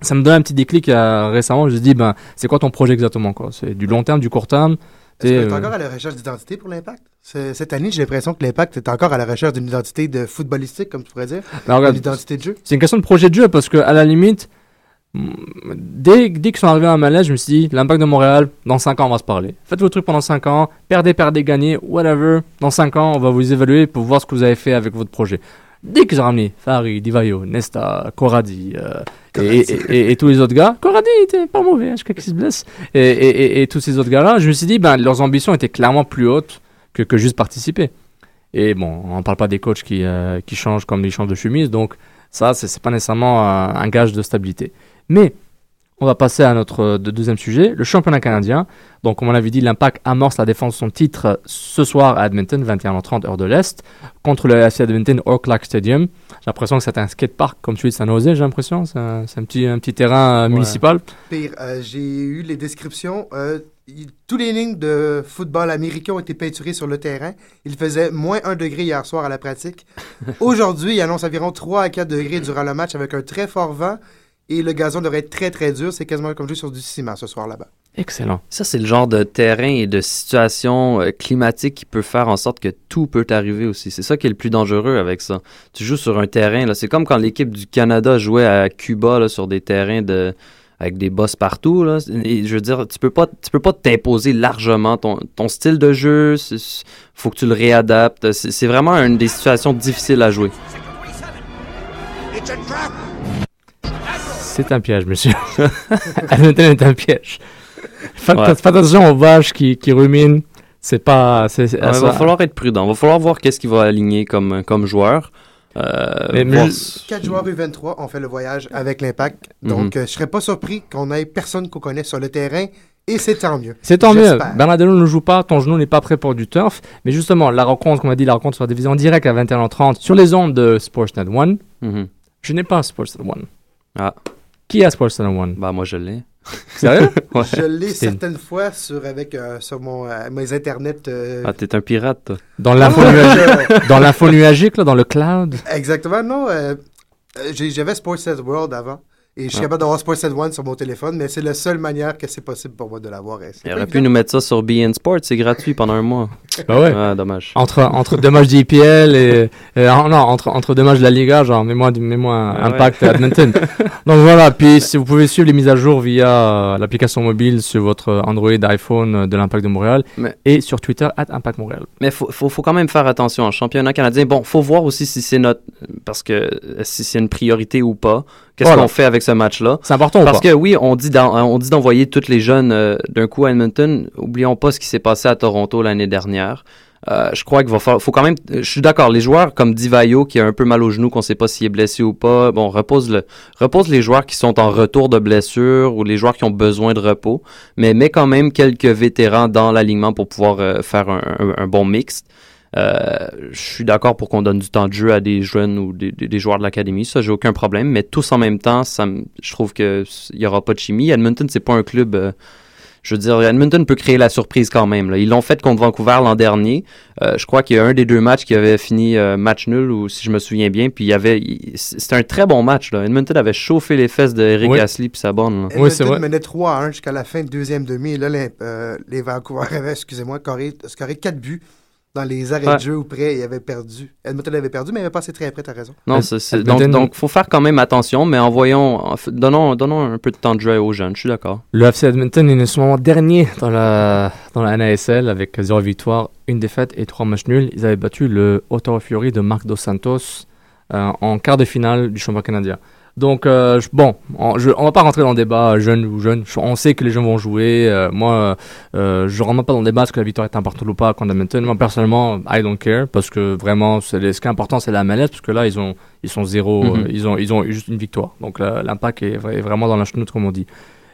Ça me donne un petit déclic euh, récemment. Je me dis, ben, c'est quoi ton projet exactement, quoi? C'est du long terme, du court terme? Est-ce que tu es euh, encore à la recherche d'identité pour l'Impact? Cette année, j'ai l'impression que l'Impact est encore à la recherche d'une identité de footballistique, comme tu pourrais dire. ben, identité de jeu. C'est une question de projet de jeu parce que à la limite, mm, dès, dès qu'ils sont arrivés à Malaise, je me suis dit, l'impact de Montréal, dans 5 ans, on va se parler. Faites vos trucs pendant 5 ans, perdez, perdez, gagnez, whatever. Dans 5 ans, on va vous évaluer pour voir ce que vous avez fait avec votre projet. Dès qu'ils ont ramené Fari, Divayo, Nesta, Corradi euh, et, et, et- et tous les autres gars, Corradi était pas mauvais, hein, jusqu'à qu'il se blesse, et, tous ces autres gars-là, je me suis dit, ben, leurs ambitions étaient clairement plus hautes que, que juste participer. Et bon, on parle pas des coachs qui, euh, qui changent comme ils changent de chemise, donc ça, c'est pas nécessairement euh, un gage de stabilité. Mais on va passer à notre euh, de- deuxième sujet, le championnat canadien. Donc, comme on l'avait dit, l'Impact amorce la défense de son titre euh, ce soir à Edmonton, 21h30 heure de l'Est, contre le FC Edmonton au Clark Stadium. J'ai l'impression que c'est un skatepark comme celui de San Jose, j'ai l'impression. C'est un, c'est un petit, un petit terrain euh, Ouais. municipal. Pire, euh, j'ai eu les descriptions. euh, tous les lignes de football américain ont été peinturées sur le terrain. Il faisait moins 1 degré hier soir à la pratique. (laughs) Aujourd'hui, il annonce environ 3 à 4 degrés durant le match avec un très fort vent. Et le gazon devrait être très très dur. C'est quasiment comme jouer sur du ciment ce soir là-bas. Excellent. Ça, c'est le genre de terrain et de situation euh, climatique qui peut faire en sorte que tout peut arriver aussi. C'est ça qui est le plus dangereux avec ça. Tu joues sur un terrain, là, c'est comme quand l'équipe du Canada jouait à Cuba là, sur des terrains de avec des bosses partout. Là. Et je veux dire, tu peux pas, tu peux pas t'imposer largement ton, ton style de jeu. faut que tu le réadaptes. C'est c'est vraiment une des situations difficiles à jouer. C'est un piège, monsieur. (laughs) Edmonton est un piège. Faites, Ouais. faites attention aux vaches qui, qui ruminent. C'est pas. Ouais, il va falloir être prudent. Il va falloir voir qu'est-ce qu'il va aligner comme, comme joueur. Euh, Mais- mais voir je- s- Quatre joueurs U23 ont fait le voyage avec l'Impact. Donc, euh, je serais pas surpris qu'on ait personne qu'on connaît sur le terrain. Et c'est tant mieux. C'est tant mieux. Bernardello ne joue pas, ton genou n'est pas prêt pour du turf. Mais justement, la rencontre, comme on a dit, la rencontre sera diffusée en direct à 21h30 sur les ondes de Sportsnet 1. Mhm. Je n'ai pas Sportsnet 1. Ah. Qui a Sportsnet 1 Bah, moi, je l'ai. Sérieux? (laughs) Ouais. Je l'ai certaines fois sur, avec, euh, sur mon, euh, mes internets. euh, Ah, t'es un pirate, toi. Dans l'info Ouais, nuagique, dans l'info nuagique, là, dans le cloud? Exactement, non. J'avais Sportsnet World avant. Et je suis Ah. capable d'avoir Sportsnet One sur mon téléphone, mais c'est la seule manière que c'est possible pour moi de l'avoir. Il aurait pu nous mettre ça sur BN Sport, c'est gratuit pendant un mois. (laughs) Bah ouais. Ah, dommage. Entre, entre deux matchs d'IPL et, et- ah, non, entre, entre deux matchs de la Liga, genre, mets-moi, un Ah ouais. Impact et Edmonton. (laughs) Donc voilà, puis si vous pouvez suivre les mises à jour via euh, l'application mobile sur votre Android, iPhone euh, de l'Impact de Montréal Mais- et sur Twitter, at Impact Montréal. Mais faut, faut, faut quand même faire attention. En championnat canadien, bon, faut voir aussi si c'est notre. Parce que si c'est une priorité ou pas. Qu'est-ce Voilà. qu'on fait avec ce match-là? C'est important ou Parce pas? que oui, on dit d'en- on dit d'envoyer tous les jeunes euh, d'un coup à Edmonton. Oublions pas ce qui s'est passé à Toronto l'année dernière. Euh, je crois qu'il va falloir, faut quand même, je suis d'accord, les joueurs comme Divayo qui a un peu mal au genou, qu'on sait pas s'il est blessé ou pas, bon, repose le, repose les joueurs qui sont en retour de blessure ou les joueurs qui ont besoin de repos, mais mets quand même quelques vétérans dans l'alignement pour pouvoir euh, faire un, un- un bon mixte. Euh, je suis d'accord pour qu'on donne du temps de jeu à des jeunes ou des, des- des joueurs de l'académie, ça j'ai aucun problème, mais tous en même temps, ça je trouve que il y aura pas de chimie. Edmonton c'est pas un club, euh, je veux dire, Edmonton peut créer la surprise quand même. là. Ils l'ont fait contre Vancouver l'an dernier. Euh, je crois qu'il y a un des deux matchs qui avait fini euh, match nul ou si je me souviens bien, puis il y avait, c'était un très bon match là. Edmonton avait chauffé les fesses de Eric Oui. Astley puis sa bonne. là. Oui, c'est Edmonton vrai. menait 3 à 1 jusqu'à la fin de deuxième demi. Et là, les, euh, les Vancouver avaient, excusez-moi, scoré 4 buts dans les arrêts Ouais. de jeu où près. Ils avaient perdu. Edmonton avait perdu, mais il avait passé très près, t'as raison. Non, donc, donc faut faire quand même attention, mais envoyons, donnons, donnons un peu de temps de jeu aux jeunes. Je suis d'accord. Le FC Edmonton est en ce moment dernier dans la, dans la NASL avec 0 victoire, une défaite et 3 matchs nuls. Ils avaient battu le Ottawa Fury de Marc Dos Santos euh, en quart de finale du championnat canadien. Donc, euh, bon, on, je, on va pas rentrer dans le débat euh, jeune ou jeune. Je- On sait que les jeunes vont jouer. euh, moi, euh, je rentre pas dans le débat est-ce que la victoire est importante ou pas contre Edmonton. Moi, personnellement, I don't care parce que vraiment, ce qui est important, c'est la MLS parce que là, ils ont, ils sont zéro, Mhm. ils ont, ils ont juste une victoire. Donc, l'impact est, vra- est vraiment dans la chenoute, comme on dit.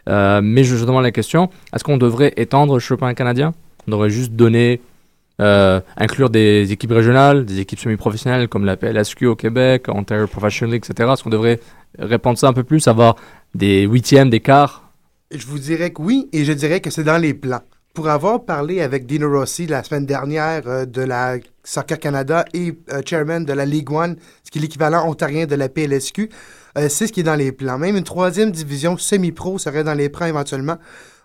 Mais je, je demande la question est-ce qu'on devrait étendre le championnat canadien? On devrait juste donner, euh, inclure des équipes régionales, des équipes semi-professionnelles comme la PLSQ au Québec, Ontario Professional League, etc. Est-ce qu'on devrait répandre ça un peu plus, avoir des huitièmes, des quarts Je vous dirais que oui, et je dirais que c'est dans les plans. Pour avoir parlé avec Dino Rossi la semaine dernière euh, de la Soccer Canada et euh, chairman de la Ligue One, ce qui est l'équivalent ontarien de la PLSQ, euh, c'est ce qui est dans les plans. Même une troisième division semi-pro serait dans les plans éventuellement.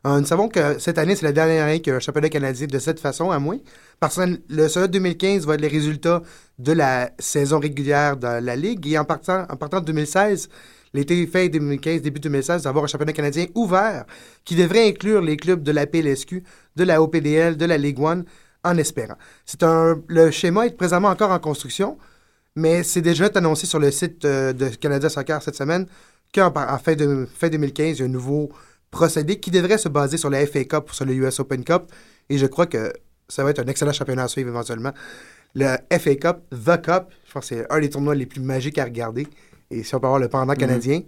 Euh, nous savons que cette année, c'est la dernière année a un championnat canadien de cette façon, à moins. Parce que le seul 2015 va être les résultats de la saison régulière de la Ligue. Et en partant, en partant de 2016, l'été fin 2015, début 2016, d'avoir un championnat canadien ouvert qui devrait inclure les clubs de la PLSQ, de la OPDL, de la Ligue One, en espérant. C'est un, le schéma est présentement encore en construction, mais c'est déjà annoncé sur le site euh, de Canada Soccer cette semaine qu'en fin, de, fin 2015, il y a un nouveau procédé qui devrait se baser sur la FA Cup ou sur le US Open Cup. Et je crois que ça va être un excellent championnat à suivre éventuellement. Le FA Cup, The Cup, je pense que c'est un des tournois les plus magiques à regarder. Et si on peut avoir le pendant canadien,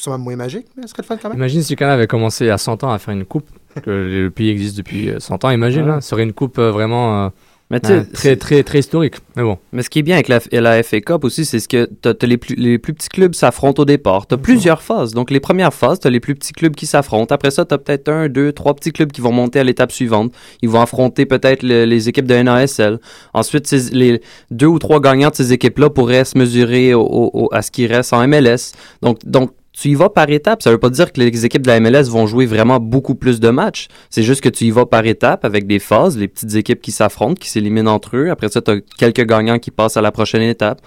sûrement moins magique, mais ce serait le fun quand même. Imagine si le Canada avait commencé à 100 ans à faire une coupe, que le pays existe depuis euh, 100 ans, imagine, Ouais. là, ce serait une coupe euh, vraiment... euh, Mais tu sais, très, très, très historique. Mais bon. Mais ce qui est bien avec la, la FA Cup aussi, c'est ce que les, plus, les plus petits clubs s'affrontent au départ. T'as plusieurs phases. Donc, les premières phases, t'as les plus petits clubs qui s'affrontent. Après ça, t'as peut-être un, deux, trois petits clubs qui vont monter à l'étape suivante. Ils vont affronter peut-être le- les équipes de NASL. Ensuite, ces- les deux ou trois gagnants de ces équipes-là pourraient se mesurer au- au- au- à ce qui reste en MLS. Donc, donc, tu y vas par étapes. Ça veut pas dire que les équipes de la MLS vont jouer vraiment beaucoup plus de matchs. C'est juste que tu y vas par étapes avec des phases, les petites équipes qui s'affrontent, qui s'éliminent entre eux. Après ça, tu as quelques gagnants qui passent à la prochaine étape.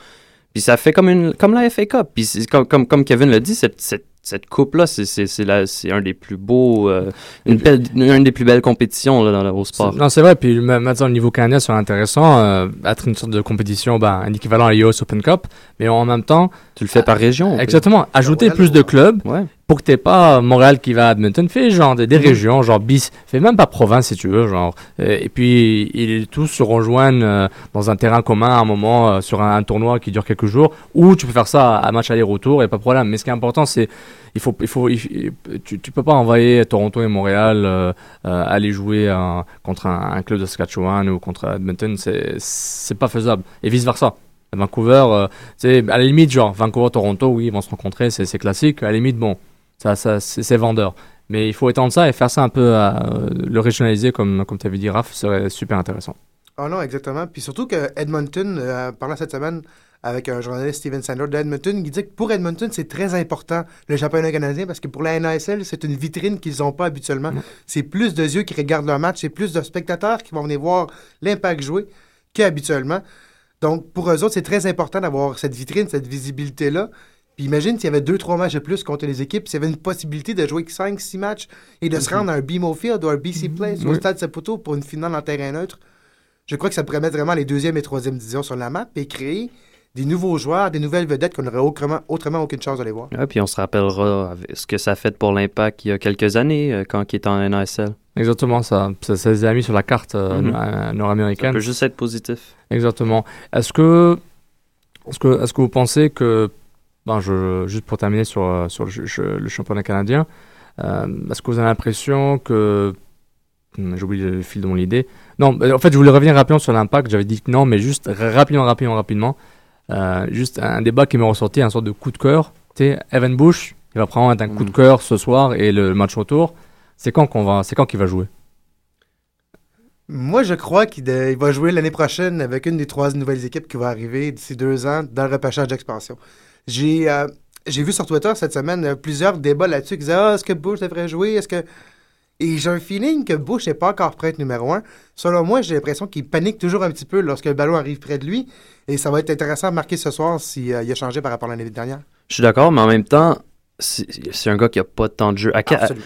Puis ça fait comme une comme la FA Cup. Puis c'est comme, comme, comme Kevin l'a dit, cette, cette coupe-là, c'est, c'est, c'est, la- c'est un des plus beaux, euh, une, belle, une des plus belles compétitions là, dans le, au sport. Non, c'est vrai. Puis maintenant, au niveau canadien, c'est intéressant. euh, être une sorte de compétition, ben, un équivalent à l'US Open Cup. Mais en même temps, Tu le fais par région. exactement, ajouter Montréal, plus de clubs Ouais. Pour que t'aies pas Montréal qui va à Edmonton. Fais genre des, des régions, genre bis. Fais même pas province si tu veux, genre. Euh, et puis, ils tous se rejoignent euh, dans un terrain commun à un moment euh, sur un, un tournoi qui dure quelques jours. Ou tu peux faire ça à, match aller-retour et pas de problème. Mais ce qui est important, c'est il faut, il faut, il- tu, tu peux pas envoyer Toronto et Montréal euh, euh, aller jouer euh, contre un, un club de Saskatchewan ou contre Edmonton, c'est c'est pas faisable. Et vice versa. Vancouver, euh, sais, à la limite, genre Vancouver-Toronto, oui, ils vont se rencontrer, c'est c'est classique. À la limite, bon, ça, ça c'est vendeur. Mais il faut étendre ça et faire ça un peu, à, euh, le régionaliser comme, comme tu avais dit, Raph, serait super intéressant. Oh non, exactement. Puis surtout que Edmonton, euh, parlant cette semaine avec un journaliste Steven Sandler d'Edmonton, il dit que pour Edmonton, c'est très important le championnat canadien parce que pour la NASL, c'est une vitrine qu'ils n'ont pas habituellement. C'est plus de yeux qui regardent leur match, c'est plus de spectateurs qui vont venir voir l'impact jouer qu'habituellement. Donc pour eux autres, c'est très important d'avoir cette vitrine, cette visibilité-là. Puis imagine s'il y avait deux, trois matchs de plus contre les équipes, s'il y avait une possibilité de jouer 5, 6 matchs et de se rendre à un BMO Field ou un BC Place ou au. Stade Saputo pour une finale en terrain neutre. Je crois que ça pourrait mettre vraiment les deuxième et troisième divisions sur la map et créer des nouveaux joueurs, des nouvelles vedettes qu'on n'aurait autrement, autrement aucune chance de les voir. Ouais, puis on se rappellera ce que ça a fait pour l'impact il y a quelques années euh, quand il était en NASL. Exactement, ça, ça, ça les a mis sur la carte euh, Mhm. euh, Ça nord-américaine. peut juste être positif. Exactement. Est-ce que, est-ce que, est-ce que vous pensez que, je, juste pour terminer sur, euh, sur le, ch- le championnat canadien, euh, est-ce que vous avez l'impression que, Hmm, j'ai oublié le fil de mon idée. Non, en fait, je voulais revenir rapidement sur l'impact. J'avais dit que non, mais juste ra- rapidement, rapidement, rapidement. Euh, juste un débat qui m'est ressorti, un sorte de coup de cœur. Tu sais, Evan Bush, il va prendre un coup de cœur ce soir et le match retour. C'est quand qu'on va, c'est quand qu'il va jouer? Moi, je crois qu'il va jouer l'année prochaine avec une des trois nouvelles équipes qui va arriver d'ici deux ans dans le repêchage d'expansion. J'ai euh, j'ai vu sur Twitter cette semaine euh, plusieurs débats là-dessus qui disaient Ah, est-ce que Bush devrait jouer? Est-ce que. Et j'ai un feeling que Bush n'est pas encore prêt à être numéro un. Selon moi, j'ai l'impression qu'il panique toujours un petit peu lorsque le ballon arrive près de lui. Et ça va être intéressant à marquer ce soir s'il a changé par rapport à l'année dernière. Je suis d'accord, mais en même temps, c'est un gars qui a pas de temps de jeu. À,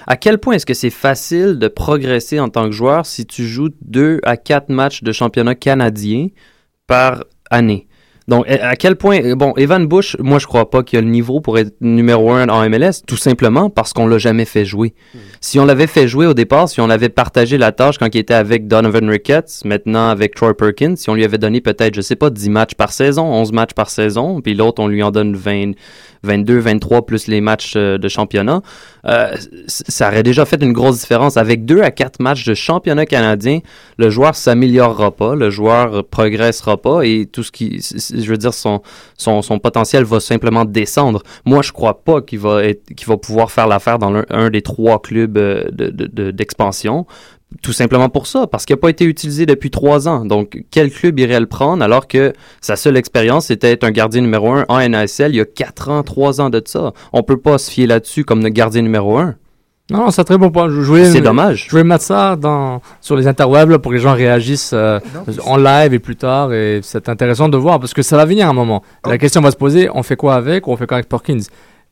à quel point est-ce que c'est facile de progresser en tant que joueur si tu joues deux à quatre matchs de championnat canadien par année? Donc, à quel point, bon, Evan Bush, moi, je crois pas qu'il a le niveau pour être numéro un en MLS, tout simplement parce qu'on l'a jamais fait jouer. Si on l'avait fait jouer au départ, si on avait partagé la tâche quand il était avec Donovan Ricketts, maintenant avec Troy Perkins, si on lui avait donné peut-être, je sais pas, 10 matchs par saison, 11 matchs par saison, puis l'autre, on lui en donne 20, 22, 23 plus les matchs euh, de championnat, euh, ça aurait déjà fait une grosse différence. Avec 2 à 4 matchs de championnat canadien, le joueur s'améliorera pas, le joueur progressera pas et tout ce qui, je veux dire, son, son, son potentiel va simplement descendre. Moi, je crois pas qu'il va qu'il va pouvoir faire l'affaire dans un des trois clubs euh, de- de- de- d'expansion. Tout simplement pour ça, parce qu'il n'a pas été utilisé depuis trois ans. Donc, quel club irait le prendre alors que sa seule expérience, c'était être un gardien numéro un en NASL il y a quatre ans, trois ans de ça? On peut pas se fier là-dessus comme le gardien numéro un. Non, c'est un très bon point. Je jouais, C'est dommage. Je vais mettre ça dans, sur les interwebs là, pour que les gens réagissent euh, en live et plus tard. Et c'est intéressant de voir parce que ça va venir un moment. La Oh. question va se poser on fait quoi avec ou on fait quoi avec Perkins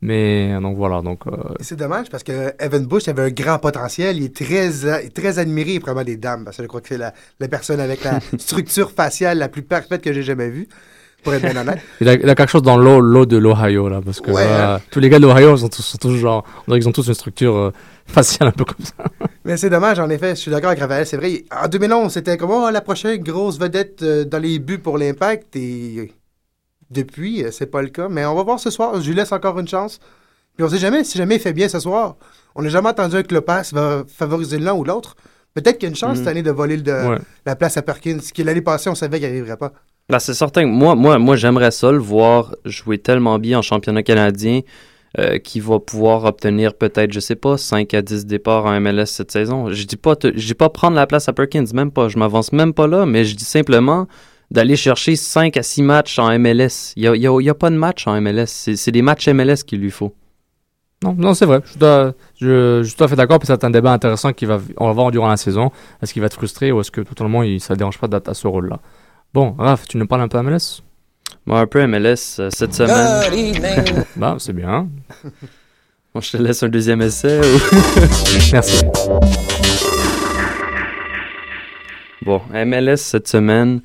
Mais donc voilà. Donc, euh, C'est dommage parce que Evan Bush avait un grand potentiel. Il est très, a- très admiré vraiment des dames parce que je crois que c'est la, la personne avec la (laughs) structure faciale la plus parfaite que j'ai jamais vue, pour être bien honnête. il, a, il a quelque chose dans l'eau, l'eau de l'Ohio là, parce que Ouais, euh, hein. tous les gars de l'Ohio sont tous, sont tous genre, on dirait qu'ils ont tous une structure euh, faciale un peu comme ça. (laughs) Mais c'est dommage, en effet. Je suis d'accord avec Raphaël. C'est vrai. En 2011, c'était comme oh, la prochaine grosse vedette euh, dans les buts pour l'impact. Et depuis, c'est pas le cas. Mais on va voir ce soir. Je lui laisse encore une chance. Puis on sait jamais si jamais il fait bien ce soir. On n'a jamais entendu que Lopez va favoriser l'un ou l'autre. Peut-être qu'il y a une chance Mhm. cette année de voler le- de- Ouais. la place à Perkins, ce qui l'année passée, on savait qu'il n'arriverait pas. Ben, c'est certain. Moi, moi, moi j'aimerais ça le voir jouer tellement bien en championnat canadien euh, qu'il va pouvoir obtenir peut-être, je sais pas, 5 à 10 départs en MLS cette saison. Je dis pas, je dis pas prendre la place à Perkins, même pas. Je m'avance même pas là, mais je dis simplement d'aller chercher 5 à 6 matchs en MLS. Il y a, a- pas de match en MLS. C'est des matchs MLS qu'il lui faut. Non, non c'est vrai. Je, suis tout à fait d'accord. Puis c'est un débat intéressant qu'on va, on voir durant la saison. Est-ce qu'il va être frustré ou est-ce que tout le monde, il, ça ne dérange pas d'être à ce rôle-là? Bon, Raph, tu nous parles un peu MLS Moi, un peu MLS euh, cette semaine. (laughs) Bah, c'est bien. (laughs) Bon, je te laisse un deuxième essai. ou- (laughs) Merci. Bon, MLS cette semaine,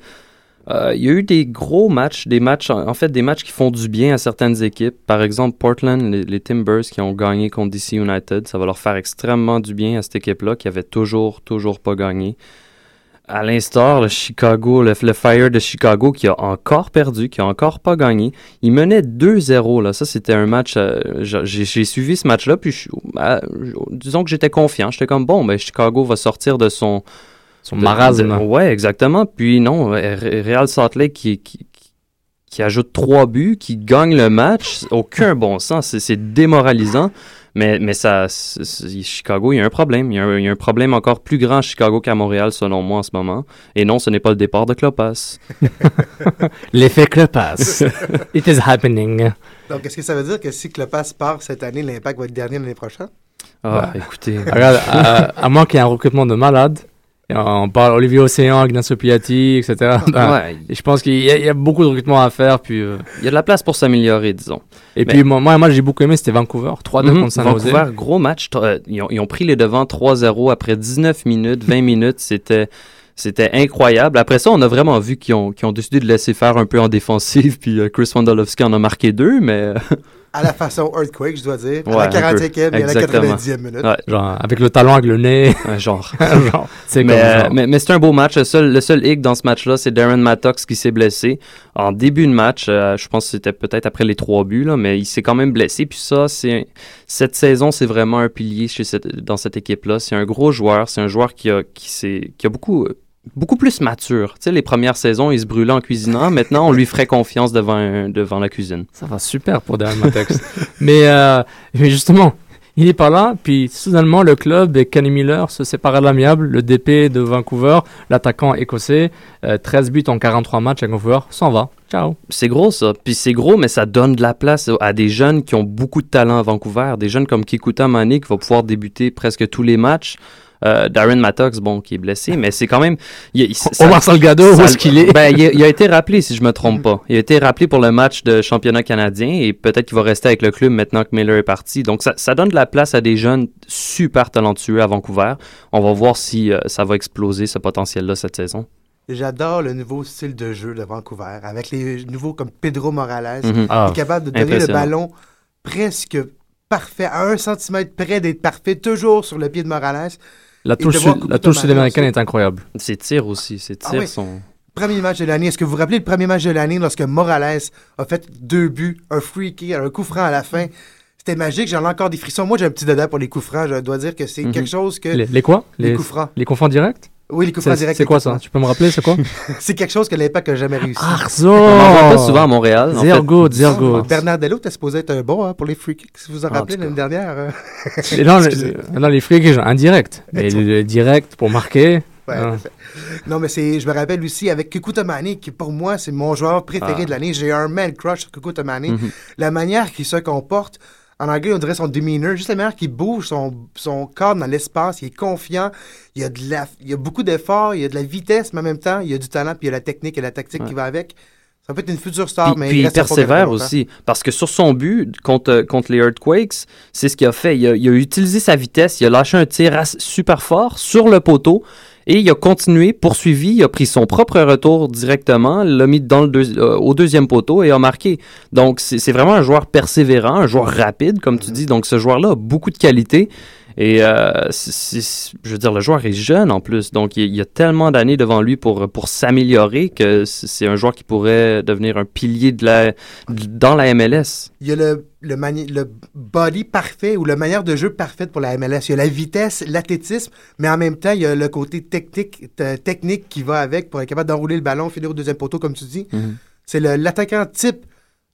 euh, il y a eu des gros matchs, des matchs, en en fait, des matchs qui font du bien à certaines équipes. Par exemple, Portland, les, les Timbers qui ont gagné contre DC United, ça va leur faire extrêmement du bien à cette équipe-là qui avait toujours, toujours pas gagné. À l'instar, le Chicago, le, le Fire de Chicago qui a encore perdu, qui a encore pas gagné. Il menait 2-0, là. Ça, c'était un match. euh, j'ai suivi ce match-là, puis je- euh, disons que j'étais confiant. J'étais comme, bon, ben, Chicago va sortir de son, Son marasme. de- ouais, exactement. Puis non, euh, Re- Real Salt Lake qui, qui, qui ajoute trois buts, qui gagne le match, aucun bon sens. C'est démoralisant. Mais, mais ça, c'est- c'est- Chicago, il y a un problème. Il y a un, il y a un problème encore plus grand à Chicago qu'à Montréal, selon moi, en ce moment. Et non, ce n'est pas le départ de Klopas. (laughs) L'effet Clepas. (laughs) It is happening. Donc, est-ce que ça veut dire que si Clopas part cette année, l'impact va être dernier l'année prochaine? Ah, écoutez. Regarde, à, à moins qu'il y ait un recrutement de malade, on parle Olivier Océan, Ignacio Piatti, etc. Ben, Ouais, et je pense qu'il y, a- il y a beaucoup de recrutements à faire. Puis, euh, il y a de la place pour s'améliorer, disons. et Mais- puis, moi, moi, moi, j'ai beaucoup aimé, c'était Vancouver. 3-2 Mhm, contre San Jose. Vancouver, gros match. Euh, Ils ont, ils ont pris les devants 3-0 après 19 minutes, 20 (laughs) minutes. C'était, c'était incroyable. Après ça, on a vraiment vu qu'ils ont, qu'ils ont décidé de laisser faire un peu en défensive. Puis euh, Chris Wondolowski en a marqué deux, mais À la façon Earthquake, je dois dire. À la 45e et à la Exactement. 90e minute. Ouais. Genre, avec le talent, avec le nez. (laughs) genre. (laughs) genre, c'est Mais, comme euh, genre. mais, mais c'est un beau match. Le seul, le seul hic dans ce match-là, c'est Darren Mattox qui s'est blessé en début de match. euh, je pense que c'était peut-être après les trois buts, là, mais il s'est quand même blessé. Puis ça, c'est cette saison, c'est vraiment un pilier chez cette, dans cette équipe-là. C'est un gros joueur. C'est un joueur qui a, qui, s'est- qui a beaucoup, euh, beaucoup plus mature. Tu sais, les premières saisons, il se brûlait en cuisinant. Maintenant, on lui ferait confiance devant, un- devant la cuisine. Ça va super pour Darren (laughs) mais, euh, mais justement, il est pas là. Puis soudainement, le club et Kenny Miller se séparent à l'amiable. Le DP de Vancouver, l'attaquant écossais, euh, 13 buts en 43 matchs à Vancouver, s'en va. Ciao. C'est gros ça. Puis c'est gros, mais ça donne de la place à des jeunes qui ont beaucoup de talent à Vancouver. Des jeunes comme Kikuta Mane qui va pouvoir débuter presque tous les matchs. Euh, Darren Mattox, bon, qui est blessé, mais c'est quand même. il- il- ça- Omar Salgado, où est-ce qu'il est? Ben, il, a, il a été rappelé, si je me trompe pas. Il a été rappelé pour le match de championnat canadien et peut-être qu'il va rester avec le club maintenant que Miller est parti. Donc, ça, ça donne de la place à des jeunes super talentueux à Vancouver. On va voir si euh, ça va exploser ce potentiel-là cette saison. J'adore le nouveau style de jeu de Vancouver, avec les nouveaux comme Pedro Morales, Mhm. Ah, qui est capable de donner le ballon presque parfait, à un centimètre près d'être parfait, toujours sur le pied de Morales. La touche, la touche sud-américaine est incroyable. Ses tirs aussi, ses Ah tirs oui. sont. Premier match de l'année, est-ce que vous vous rappelez le premier match de l'année lorsque Morales a fait deux buts, un free kick, un coup franc à la fin? C'était magique, j'en ai encore des frissons. Moi, j'ai un petit dada pour les coups francs. Je dois dire que c'est Mhm. quelque chose que. Les, les quoi? Les les, coups francs. les confronts directs? Oui, les coups francs directs. c'est quoi ça. Tu peux me rappeler, c'est quoi (laughs) C'est quelque chose que l'Impact n'a jamais réussi. Arzo On pas souvent à Montréal. Zergo, Zergo. Bernardello était supposé être un bon hein, pour les free kicks, si vous vous en Ah, rappelez l'année dernière. euh? Non, Excusez. le- non, les frics, genre indirect. Mais le, le direct pour marquer. Ouais, Ah. Non, mais c'est, je me rappelle aussi avec Kukuta Mane, qui pour moi, c'est mon joueur préféré Ah. de l'année. J'ai un man crush sur Kukuta Mane. Mhm. La manière qu'il se comporte, en anglais, on dirait son demeanor, juste la manière qu'il bouge son, son corps dans l'espace, il est confiant, il y a, de la, il y a beaucoup d'efforts, il y a de la vitesse, mais en même temps, il y a du talent, puis il y a la technique et la tactique Ouais. qui va avec. Ça peut être une future star, Puis, mais puis il persévère aussi. Parce que sur son but contre, contre les Earthquakes, c'est ce qu'il a fait. Il a, il a utilisé sa vitesse, il a lâché un tir super fort sur le poteau et il a continué, poursuivi, il a pris son propre retour directement, l'a mis dans le deux- euh, au deuxième poteau et a marqué. Donc c'est vraiment un joueur persévérant, un joueur rapide, comme tu dis. Donc ce joueur-là a beaucoup de qualité. Et euh, je veux dire, le joueur est jeune en plus, donc il, y a tellement d'années devant lui pour, pour s'améliorer que c'est c'est un joueur qui pourrait devenir un pilier de la, de- dans la MLS. Il y a le, le, mani- le body parfait ou la manière de jeu parfaite pour la MLS. Il y a la vitesse, l'athlétisme, mais en même temps, il y a le côté technique, t- technique qui va avec pour être capable d'enrouler le ballon, finir au deuxième poteau, comme tu dis. Mhm. C'est l'attaquant type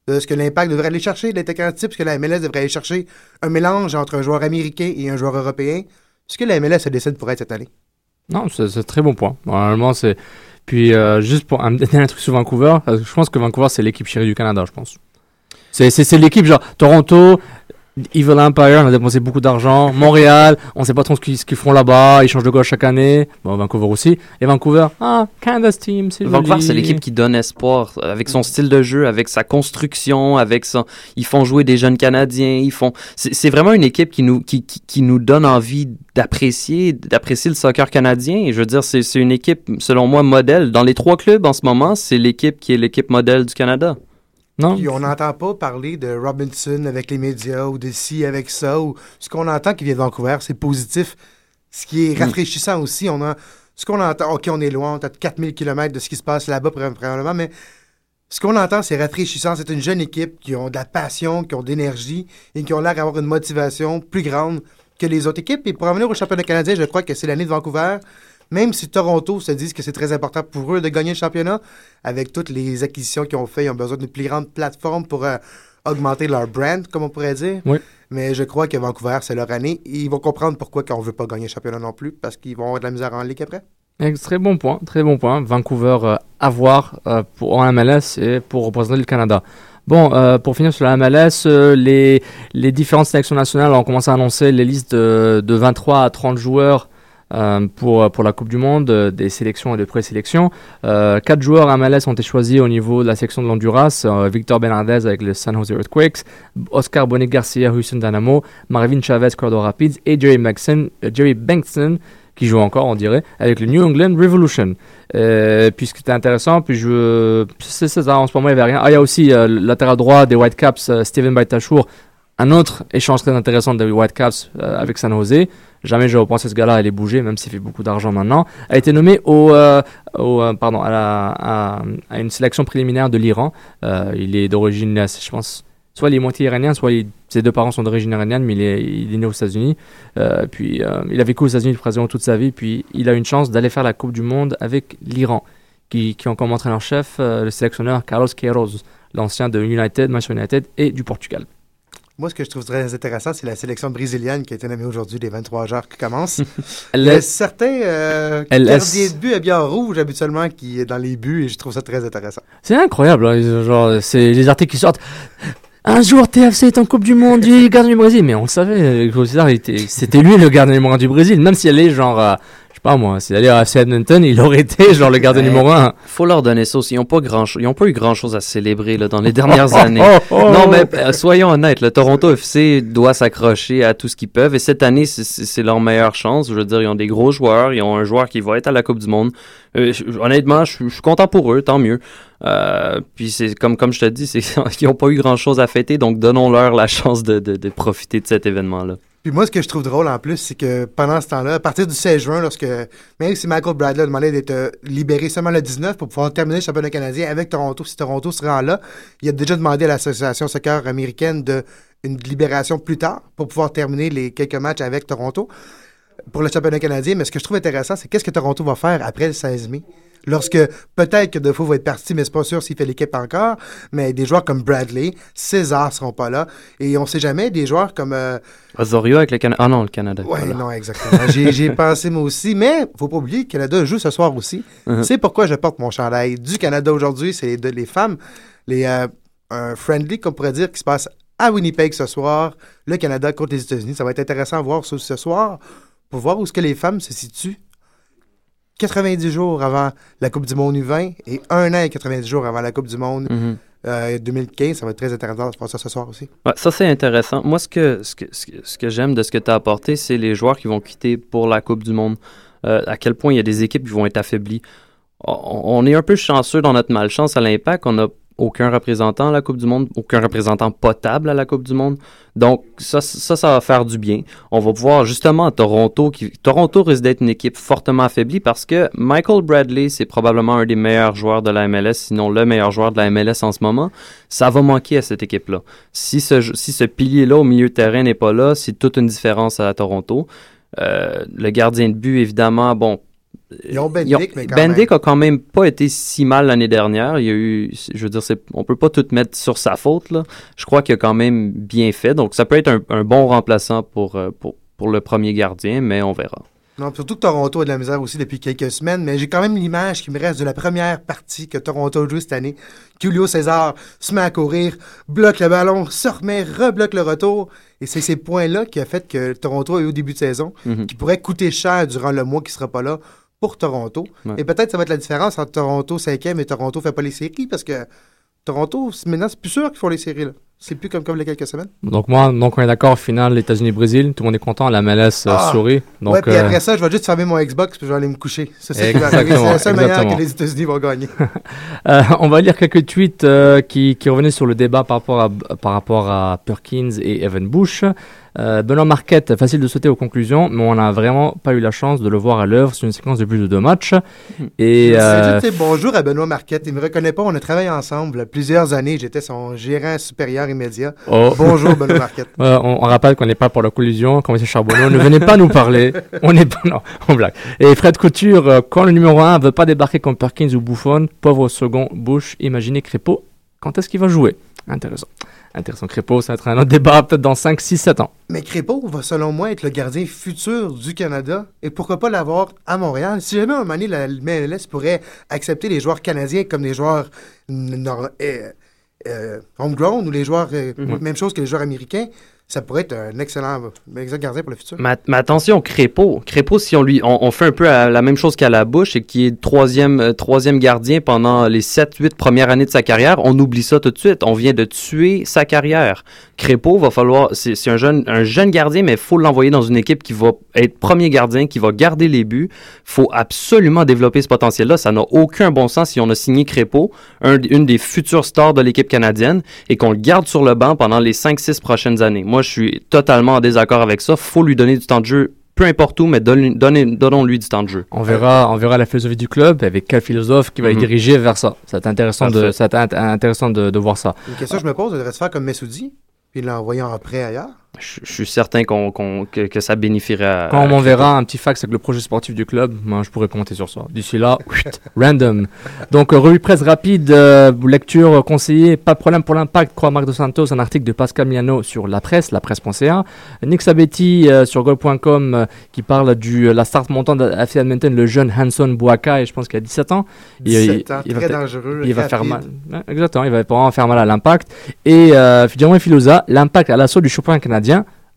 de ce que l'Impact devrait aller chercher, l'attaquant type, ce que la MLS devrait aller chercher, un mélange entre un joueur américain et un joueur européen. Ce que la MLS se décide pour être cette année. Non, c'est un très bon point. Normalement, c'est. Puis, euh, juste pour un (laughs) dernier truc sur Vancouver, euh, je pense que Vancouver, c'est l'équipe chérie du Canada, je pense. C'est- l'équipe, genre, Toronto, Evil Empire, on a dépensé beaucoup d'argent. (laughs) Montréal, on sait pas trop ce qu'ils font là-bas, ils changent de gauche chaque année. Bon, Vancouver aussi. Et Vancouver, ah, Canada's team, c'est Vancouver, c'est l'équipe qui donne espoir avec son style de jeu, avec sa construction, avec son. Ils font jouer des jeunes Canadiens. Ils font. C'est vraiment une équipe qui nous qui, qui, qui nous donne envie d'apprécier d'apprécier le soccer canadien. Et je veux dire, c'est une équipe selon moi modèle dans les trois clubs en ce moment. C'est l'équipe qui est l'équipe modèle du Canada. Non, Puis on n'entend pas parler de Robinson avec les médias ou de ci avec ça. Ou ce qu'on entend qui vient de Vancouver, c'est positif. Ce qui est rafraîchissant aussi. On a, ce qu'on entend, OK, on est loin, on est à 4000 km de ce qui se passe là-bas probablement, mais ce qu'on entend, c'est rafraîchissant. C'est une jeune équipe qui ont de la passion, qui ont de l'énergie et qui ont l'air d'avoir une motivation plus grande que les autres équipes. Et pour revenir au championnat canadien, je crois que c'est l'année de Vancouver. Même si Toronto se disent que c'est très important pour eux de gagner le championnat, avec toutes les acquisitions qu'ils ont fait, ils ont besoin d'une plus grande plateforme pour euh, augmenter leur brand, comme on pourrait dire. Oui. Mais je crois que Vancouver, c'est leur année. Ils vont comprendre pourquoi on ne veut pas gagner le championnat non plus, parce qu'ils vont avoir de la misère en ligue après. Très bon point, très bon point. Vancouver euh, à voir euh, pour, en MLS et pour représenter le Canada. Bon, euh, pour finir sur la MLS, euh, les, les différentes sélections nationales ont commencé à annoncer les listes de, de 23 à 30 joueurs euh, pour, pour la Coupe du Monde, euh, des sélections et de présélections. Euh, quatre joueurs MLS ont été choisis au niveau de la section de l'Honduras. euh, Victor Bernardez avec le San Jose Earthquakes, Oscar Bonnet Garcia, Houston Dynamo, Marvin Chavez, Colorado Rapids et Jerry, Maxon, euh, Jerry qui joue encore, on dirait, avec le New England Revolution. Euh, puis intéressant, puis je. C'est ça, en ce moment, il n'y avait rien. Ah, il y a aussi euh, latéral droit des Whitecaps, euh, Steven Baitachour, un autre échange très intéressant des Whitecaps euh, avec San Jose. Jamais j'aurais pensé ce gars-là allait bouger, même s'il fait beaucoup d'argent maintenant. A été nommé au, euh, au, euh, pardon, à, la- à- une sélection préliminaire de l'Iran. Euh, il est d'origine, euh, je pense, soit il est moitié iranien, soit ses deux parents sont d'origine iranienne, mais il est, né aux États-Unis. Puis il a vécu aux États-Unis quasiment toute sa vie, puis il a une chance d'aller faire la Coupe du Monde avec l'Iran, qui, qui ont comme entraîneur-chef le sélectionneur Carlos Queiroz, l'ancien de United, Manchester United et du Portugal. Moi, ce que je trouve très intéressant, c'est la sélection brésilienne qui a été nommée aujourd'hui, les 23 joueurs qui commencent. (laughs) Elle Il y a certains euh, gardiens de but habillés en rouge habituellement qui est dans les buts et je trouve ça très intéressant. C'est incroyable, hein, genre, c'est les articles qui sortent. Un jour, TFC est en Coupe du Monde, il est gardien du Brésil. Mais on le savait, c'était lui le gardien 1 du Brésil. Même si elle est genre, sais pas moi, si elle est à FC Edmonton, il aurait été genre le gardien numéro 1. Faut leur donner ça aussi. Ils n'ont pas grand ils ont pas eu grand chose à célébrer là, dans les dernières (laughs) années. Oh, Non, mais euh, soyons honnêtes, le Toronto FC doit s'accrocher à tout ce qu'ils peuvent. Et cette année, c'est- c'est c'est leur meilleure chance. Je veux dire, ils ont des gros joueurs. Ils ont un joueur qui va être à la Coupe du Monde. Euh, honnêtement, je suis- content pour eux, tant mieux. Euh, puis c'est comme, comme je te dis, c'est (laughs) qu'ils n'ont pas eu grand-chose à fêter. Donc, donnons-leur la chance de, de- de profiter de cet événement-là. Puis moi, ce que je trouve drôle en plus, c'est que pendant ce temps-là, à partir du 16 juin, lorsque même si Michael Bradley a demandé d'être euh, libéré seulement le 19 pour pouvoir terminer le championnat canadien avec Toronto, si Toronto se rend là, il a déjà demandé à l'Association soccer américaine de une libération plus tard pour pouvoir terminer les quelques matchs avec Toronto pour le championnat canadien. Mais ce que je trouve intéressant, c'est qu'est-ce que Toronto va faire après le 16 mai? Lorsque peut-être que Defoe va être parti, mais c'est pas sûr s'il fait l'équipe encore. Mais des joueurs comme Bradley, César seront pas là. Et on sait jamais, des joueurs comme euh, Azorio avec le Canada. Ah non, le Canada. Voilà. non, exactement. J'ai (laughs) pensé moi aussi, mais faut pas oublier que le Canada joue ce soir aussi. Mhm. C'est pourquoi je porte mon chandail du Canada aujourd'hui. C'est de les femmes, les euh, un friendly qu'on pourrait dire qui se passe à Winnipeg ce soir. Le Canada contre les États-Unis. Ça va être intéressant à voir ce, ce soir pour voir où est-ce que les femmes se situent. 90 jours avant la Coupe du Monde U20 et un an et 90 jours avant la Coupe du Monde Mhm. euh, 2015. Ça va être très intéressant de voir ça ce soir aussi. Ouais, ça, c'est intéressant. Moi, ce que, ce que, ce que, ce que j'aime de ce que tu as apporté, c'est les joueurs qui vont quitter pour la Coupe du Monde. Euh, à quel point il y a des équipes qui vont être affaiblies. On, on est un peu chanceux dans notre malchance à l'impact. On a aucun représentant à la Coupe du Monde, aucun représentant potable à la Coupe du Monde. Donc ça, ça, va faire du bien. On va pouvoir justement à Toronto, qui Toronto risque d'être une équipe fortement affaiblie parce que Michael Bradley, c'est probablement un des meilleurs joueurs de la MLS, sinon le meilleur joueur de la MLS en ce moment. Ça va manquer à cette équipe-là. Si ce, si ce pilier-là au milieu de terrain n'est pas là, c'est toute une différence à Toronto. Euh, le gardien de but, évidemment, bon, Ils ont Bendick, mais quand Bendick même. a quand même pas été si mal l'année dernière. Il y a eu, je veux dire, on peut pas tout mettre sur sa faute là. Je crois qu'il a quand même bien fait. Donc ça peut être un, un bon remplaçant pour, euh, pour pour le premier gardien, mais on verra. Non, surtout que Toronto a de la misère aussi depuis quelques semaines, mais j'ai quand même l'image qui me reste de la première partie que Toronto a joué cette année. Julio César se met à courir, bloque le ballon, se remet, rebloque le retour. Et c'est ces points-là qui a fait que Toronto a eu au début de saison, Mhm. qui pourrait coûter cher durant le mois qui sera pas là pour Toronto. Ouais. Et peut-être ça va être la différence entre Toronto 5e et Toronto fait pas les séries parce que Toronto, maintenant, c'est plus sûr qu'ils font les séries. là. C'est plus comme comme il y a quelques semaines. Donc moi, donc on est d'accord, finale États-Unis-Brésil, tout le monde est content, la MLS euh, Ah! sourit. Donc, ouais, puis euh, après ça, je vais juste fermer mon Xbox puis je vais aller me coucher. C'est ça la seule manière que les États-Unis vont gagner. (laughs) Euh, on va lire quelques tweets euh, qui, qui revenaient sur le débat par rapport à, par rapport à Perkins et Evan Bush. Euh, Benoît Marquette, facile de sauter aux conclusions, mais on n'a vraiment pas eu la chance de le voir à l'œuvre sur une séquence de plus de deux matchs. Et euh, bonjour à Benoît Marquette. Il me reconnaît pas. On a travaillé ensemble plusieurs années. J'étais son gérant supérieur immédiat. oh, Bonjour Benoît (laughs) Marquette. euh, on, on rappelle qu'on n'est pas pour la collusion, comme c'est Charbonneau, ne venez pas nous parler. (laughs) On n'est pas, non, on blague. Et Fred Couture, euh, quand le numéro 1 veut pas débarquer comme Perkins ou Buffon, pauvre second Bush, imaginez Crépeau, quand est-ce qu'il va jouer? Intéressant. Intéressant. Crépeau, ça va être un autre débat peut-être dans 5, 6, 7 ans. Mais Crépeau va, selon moi, être le gardien futur du Canada. Et pourquoi pas l'avoir à Montréal? Si jamais, à un moment donné, la MLS pourrait accepter les joueurs canadiens comme des joueurs euh, euh, homegrown ou les joueurs, euh, même chose que les joueurs américains, ça pourrait être un excellent, gardien pour le futur. Mais, attention, Crépeau. Crépeau, si on lui, on, fait un peu la même chose qu'à la bouche et qui est troisième, euh, troisième gardien pendant les 7-8 premières années de sa carrière, on oublie ça tout de suite. On vient de tuer sa carrière. Crépeau va falloir, c'est un jeune, un jeune gardien, mais il faut l'envoyer dans une équipe qui va être premier gardien, qui va garder les buts. faut absolument développer ce potentiel-là. Ça n'a aucun bon sens si on a signé Crépeau, un- une des futures stars de l'équipe canadienne, et qu'on le garde sur le banc pendant les 5-6 prochaines années. Moi, je suis totalement en désaccord avec ça. faut lui donner du temps de jeu, peu importe où, mais donne- donnons-lui du temps de jeu. On verra, on verra la philosophie du club avec quel philosophe qui va les Mhm. diriger vers ça. Être intéressant, de, ça intéressant de, de voir ça. Une question que je me pose, on devrait se faire comme Messoudi, puis l'envoyer en prêt ailleurs? Je, je suis certain qu'on, qu'on- que, que ça bénéficierait à... Quand on m'enverra un petit fax avec le projet sportif du club, moi, je pourrais compter sur ça. D'ici là, (laughs) random. Donc, euh, revue presse rapide, euh, lecture conseillée, pas de problème pour l'impact, croit Marc Dos Santos, un article de Pascal Miano sur la presse, la presse.ca. Nick Sabetti euh, sur goal.com euh, qui parle du euh, la start montante de FC Edmonton, le jeune Hanson Boaka, et je pense qu'il a 17 ans. Il- 17 il- ans, il va très peut-être- dangereux. il va faire mal. Exactement, il va vraiment faire mal à l'impact. Et euh, Filosa, l'impact à l'assaut du championnat canadien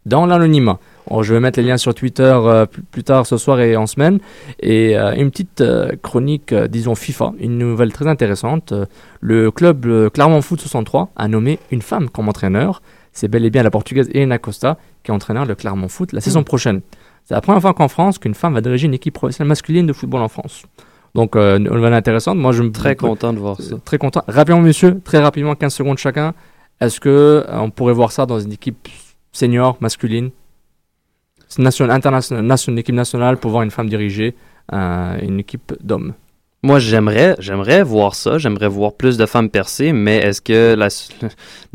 dans l'anonymat. Je vais mettre les liens sur Twitter euh, plus, tard ce soir et en semaine. Et euh, une petite euh, chronique, disons FIFA, une nouvelle très intéressante. Le club Clermont Foot 63 a nommé une femme comme entraîneur. C'est bel et bien la portugaise Elena Costa qui est entraîneur de Clermont Foot la saison prochaine. C'est la première fois qu'en France qu'une femme va diriger une équipe professionnelle masculine de football en France. Donc, une nouvelle intéressante. Moi, je me Très content de voir ça. Très content. Rapidement, monsieur, très rapidement, 15 secondes chacun. Est-ce que on pourrait voir ça dans une équipe senior, masculine nation, internationale, équipe nationale pour voir une femme diriger euh, une équipe d'hommes. Moi, j'aimerais, j'aimerais voir ça. J'aimerais voir plus de femmes percer, mais est-ce que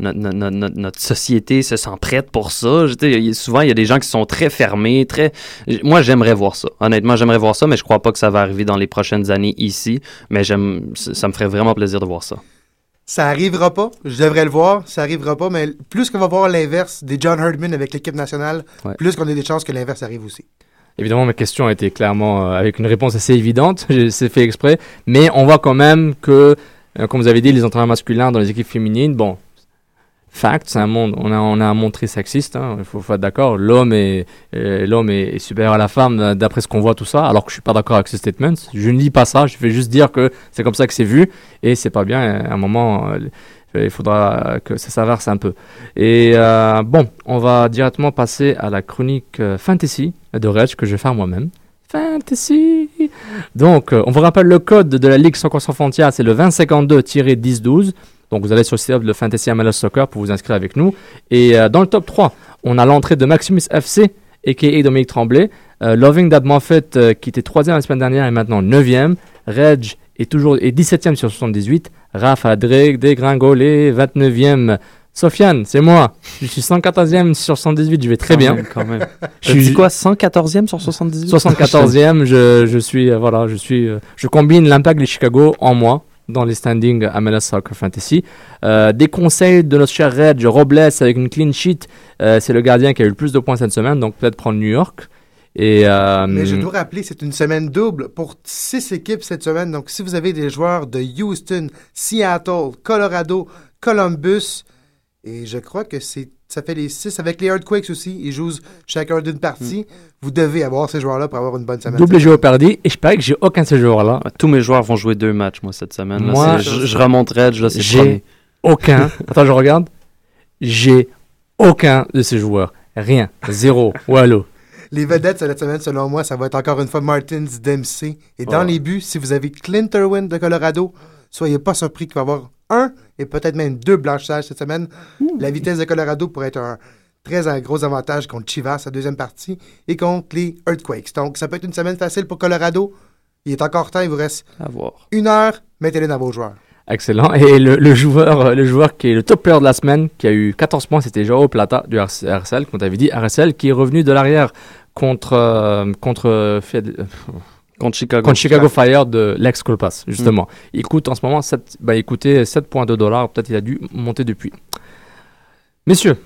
(laughs) notre société se sent prête pour ça? Souvent, il y a des gens qui sont très fermés, très. Moi, j'aimerais voir ça. Honnêtement, j'aimerais voir ça, mais je crois pas que ça va arriver dans les prochaines années ici. Mais j'aime, ça me ferait vraiment plaisir de voir ça. Ça arrivera pas. Je devrais le voir. Ça arrivera pas. Mais plus qu'on va voir l'inverse des John Herdman avec l'équipe nationale, Ouais. plus qu'on a des chances que l'inverse arrive aussi. Évidemment, ma question a été clairement euh, avec une réponse assez évidente. (laughs) C'est fait exprès. Mais on voit quand même que, euh, comme vous avez dit, les entraîneurs masculins dans les équipes féminines, bon, fact, c'est un monde, on a, un monde très sexiste, hein, il faut, être d'accord. L'homme est, euh, supérieur à la femme euh, d'après ce qu'on voit tout ça, alors que je suis pas d'accord avec ce statement. Je ne lis pas ça, je vais juste dire que c'est comme ça que c'est vu et c'est pas bien. À un moment, euh, il faudra que ça s'inverse un peu. Et bon, on va directement passer à la chronique fantasy de Reg que je vais faire moi-même. Fantasy. Donc, on vous rappelle le code de la Ligue sans frontières, c'est le 2052-1012. Donc vous allez sur le site de Fantasy MLS Soccer pour vous inscrire avec nous. Et euh, dans le top 3, on a l'entrée de Maximus FC, a.k.a. Dominique Tremblay. Euh, Loving Dad Moffett, euh, qui était 3 la semaine dernière, est maintenant 9e. Reg est toujours est 17e sur 78. Raph a dégringolé, 29e. Sofiane, c'est moi. Je suis 114e sur 78, je vais très Quand bien. même, quand même. (laughs) Je suis quoi 114e sur 78 74e, je, je suis euh, voilà, je suis euh, je combine l'impact de Chicago en moi dans les standings MLS Soccer Fantasy. Euh, des conseils de notre cher Reg Robles avec une clean sheet, euh, c'est le gardien qui a eu le plus de points cette semaine, donc peut-être prendre New York. Euh, Mais je dois rappeler, c'est une semaine double pour six équipes cette semaine. Donc, si vous avez des joueurs de Houston, Seattle, Colorado, Columbus, et je crois que c'est ça fait les six avec les Earthquakes aussi. Ils jouent chacun d'une partie. Vous devez avoir ces joueurs-là pour avoir une bonne semaine. double Géopardy, et je parie que j'ai aucun de ces joueurs-là. Tous mes joueurs vont jouer deux matchs, moi, cette semaine. là. Moi, je, je remonterai, J'ai aucun. (laughs) Attends, je regarde. J'ai aucun de ces joueurs. Rien. Zéro. (laughs) Wallo. Les vedettes cette semaine, selon moi, ça va être encore une fois Martins Dempsey. Et dans Ouais. les buts, si vous avez Clint Irwin de Colorado, soyez pas surpris qu'il va y avoir un et peut-être même deux blanchissages cette semaine. La vitesse de Colorado pourrait être un très un gros avantage contre Chivas, sa deuxième partie, et contre les Earthquakes. Donc, ça peut être une semaine facile pour Colorado. Il est encore temps, il vous reste À voir. une heure. Mettez-les dans vos joueurs. Excellent. Et le, le joueur, euh, le joueur qui est le top player de la semaine, qui a eu 14 points, c'était Joao Plata du RSL, comme tu avais dit, RSL, qui est revenu de l'arrière contre, euh, contre, Fiat- euh, Contre Chicago. contre Chicago Fire de l'ex Colpas, justement. Il coûte en ce moment 7, bah, il coûtait 7,2 dollars. Peut-être il a dû monter depuis. Messieurs,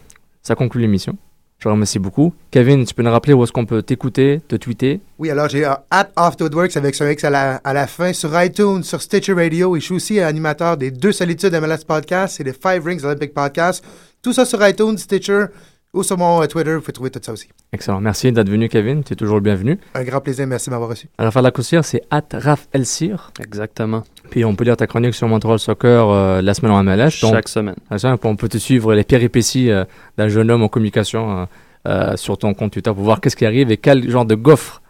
ça conclut l'émission. Je vous remercie beaucoup. Kevin, tu peux nous rappeler où est-ce qu'on peut t'écouter, te tweeter? Oui, alors j'ai euh, At Off the Woodworks avec son X à la, à la fin sur iTunes, sur Stitcher Radio et je suis aussi animateur des deux solitudes MLS Podcast et des Five Rings Olympic Podcast. Tout ça sur iTunes, Stitcher ou sur mon euh, Twitter, vous pouvez trouver tout ça aussi. Excellent. Merci d'être venu, Kevin. Tu es toujours le bienvenu. Un grand plaisir, merci de m'avoir reçu. Raphaël Lacossière, c'est at Raph Elsir. Exactement. Puis on peut lire ta chronique sur Montreal Soccer euh, la semaine en MLS. Donc, Chaque semaine. on peut te suivre les péripéties euh, d'un jeune homme en communication euh, euh, sur ton compte Twitter pour voir qu'est-ce qui arrive et quel genre de gaufre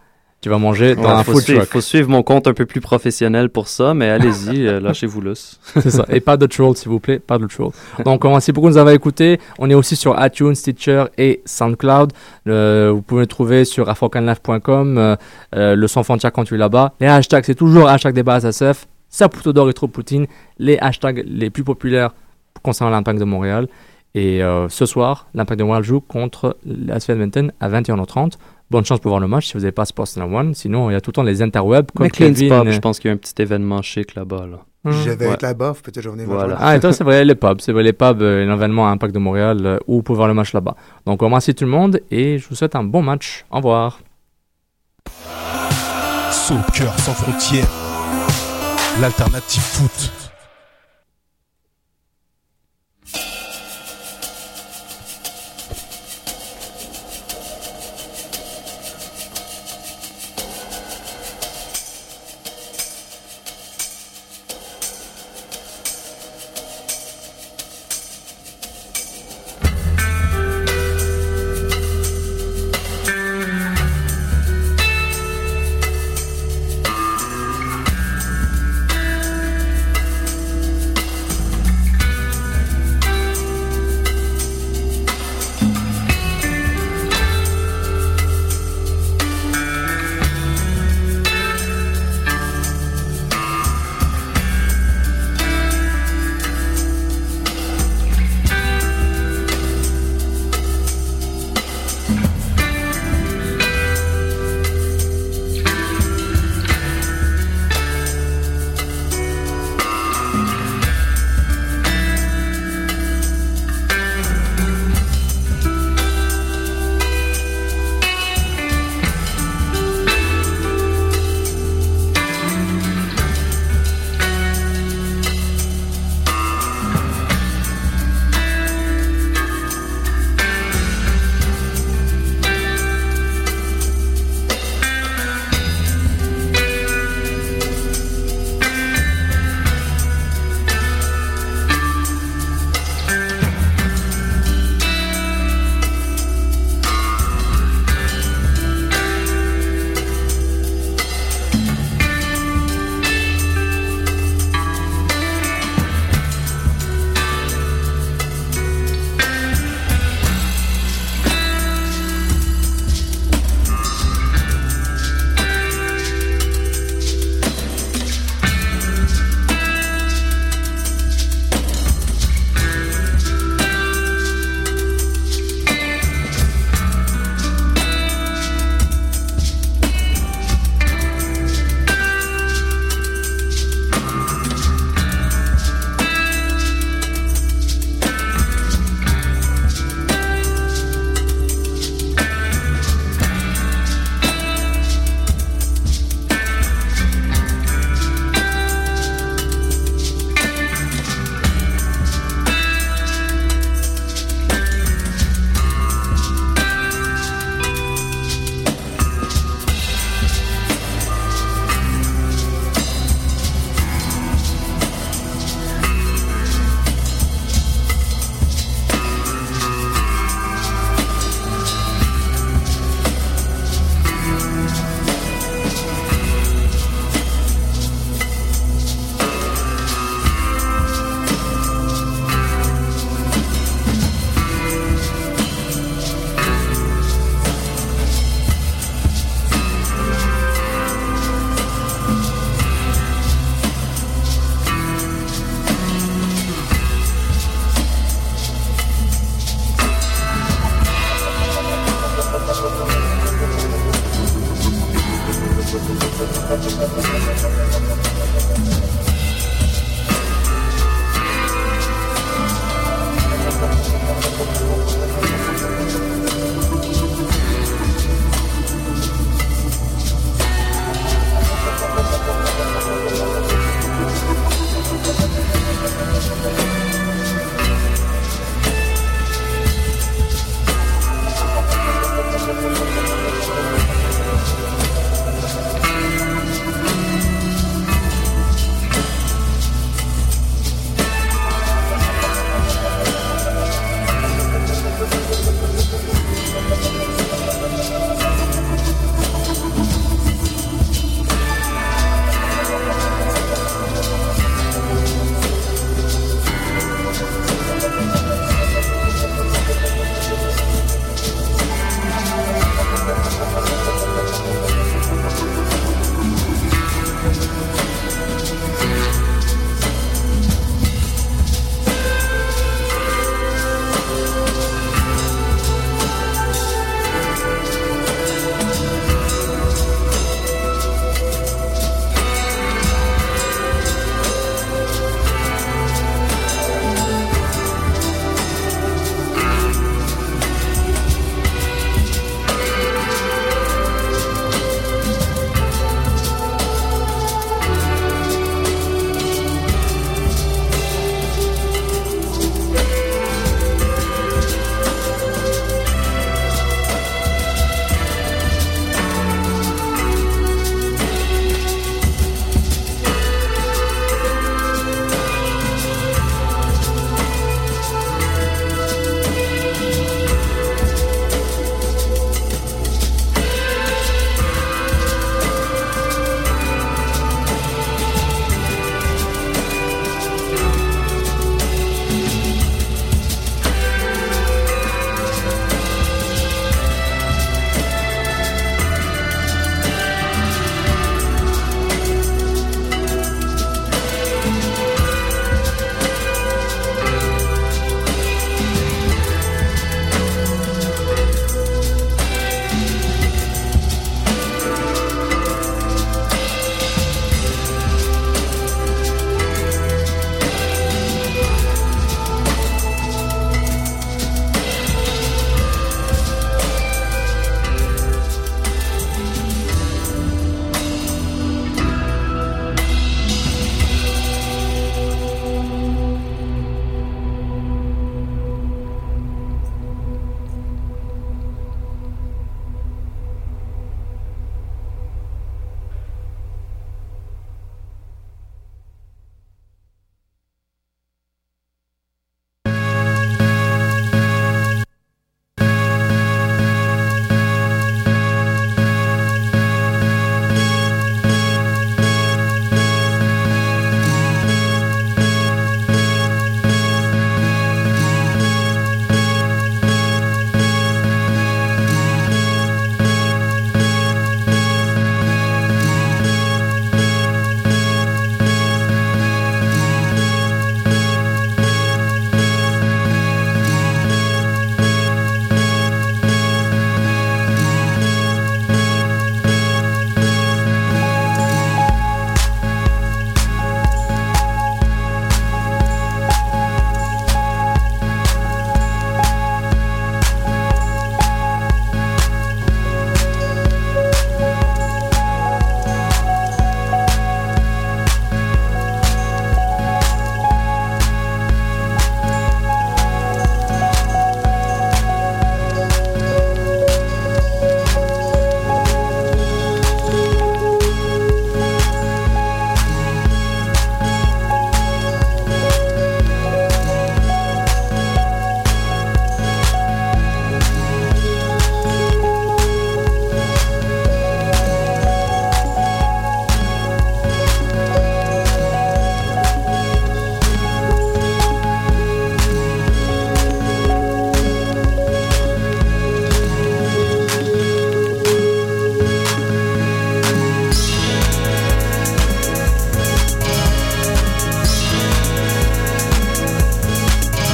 tu vas manger dans Ouais, un faut, food suivre, truck. faut suivre mon compte un peu plus professionnel pour ça, mais allez-y, (laughs) euh, lâchez-vous lousse. C'est ça. Et pas de troll, s'il vous plaît. Pas de troll. Donc, merci beaucoup de nous avoir écoutés. On est aussi sur iTunes, Stitcher et SoundCloud. Euh, vous pouvez le trouver sur afrocanlife.com. Euh, euh, le sans frontières quand tu es là-bas. Les hashtags, c'est toujours hashtag débat SSF. Saputo d'or et trop Poutine. Les hashtags les plus populaires concernant l'impact de Montréal. Et ce soir, l'impact de Montréal joue contre la Edmonton à 21h30. Bonne chance pour voir le match si vous n'avez pas Sportsnet One. Sinon, il y a tout le temps les interwebs. Comme Kevin, Pub, euh, je pense qu'il y a un petit événement chic là-bas. Là. Je vais Ouais. être là-bas, toujours venir me Voilà. Ah, et toi, (laughs) c'est vrai, les pubs. C'est vrai, les pubs, euh, l'événement à Impact de Montréal, euh, où vous pouvez voir le match là-bas. Donc, on remercie tout le monde et je vous souhaite un bon match. Au revoir. Soccer sans frontières, l'alternative foot.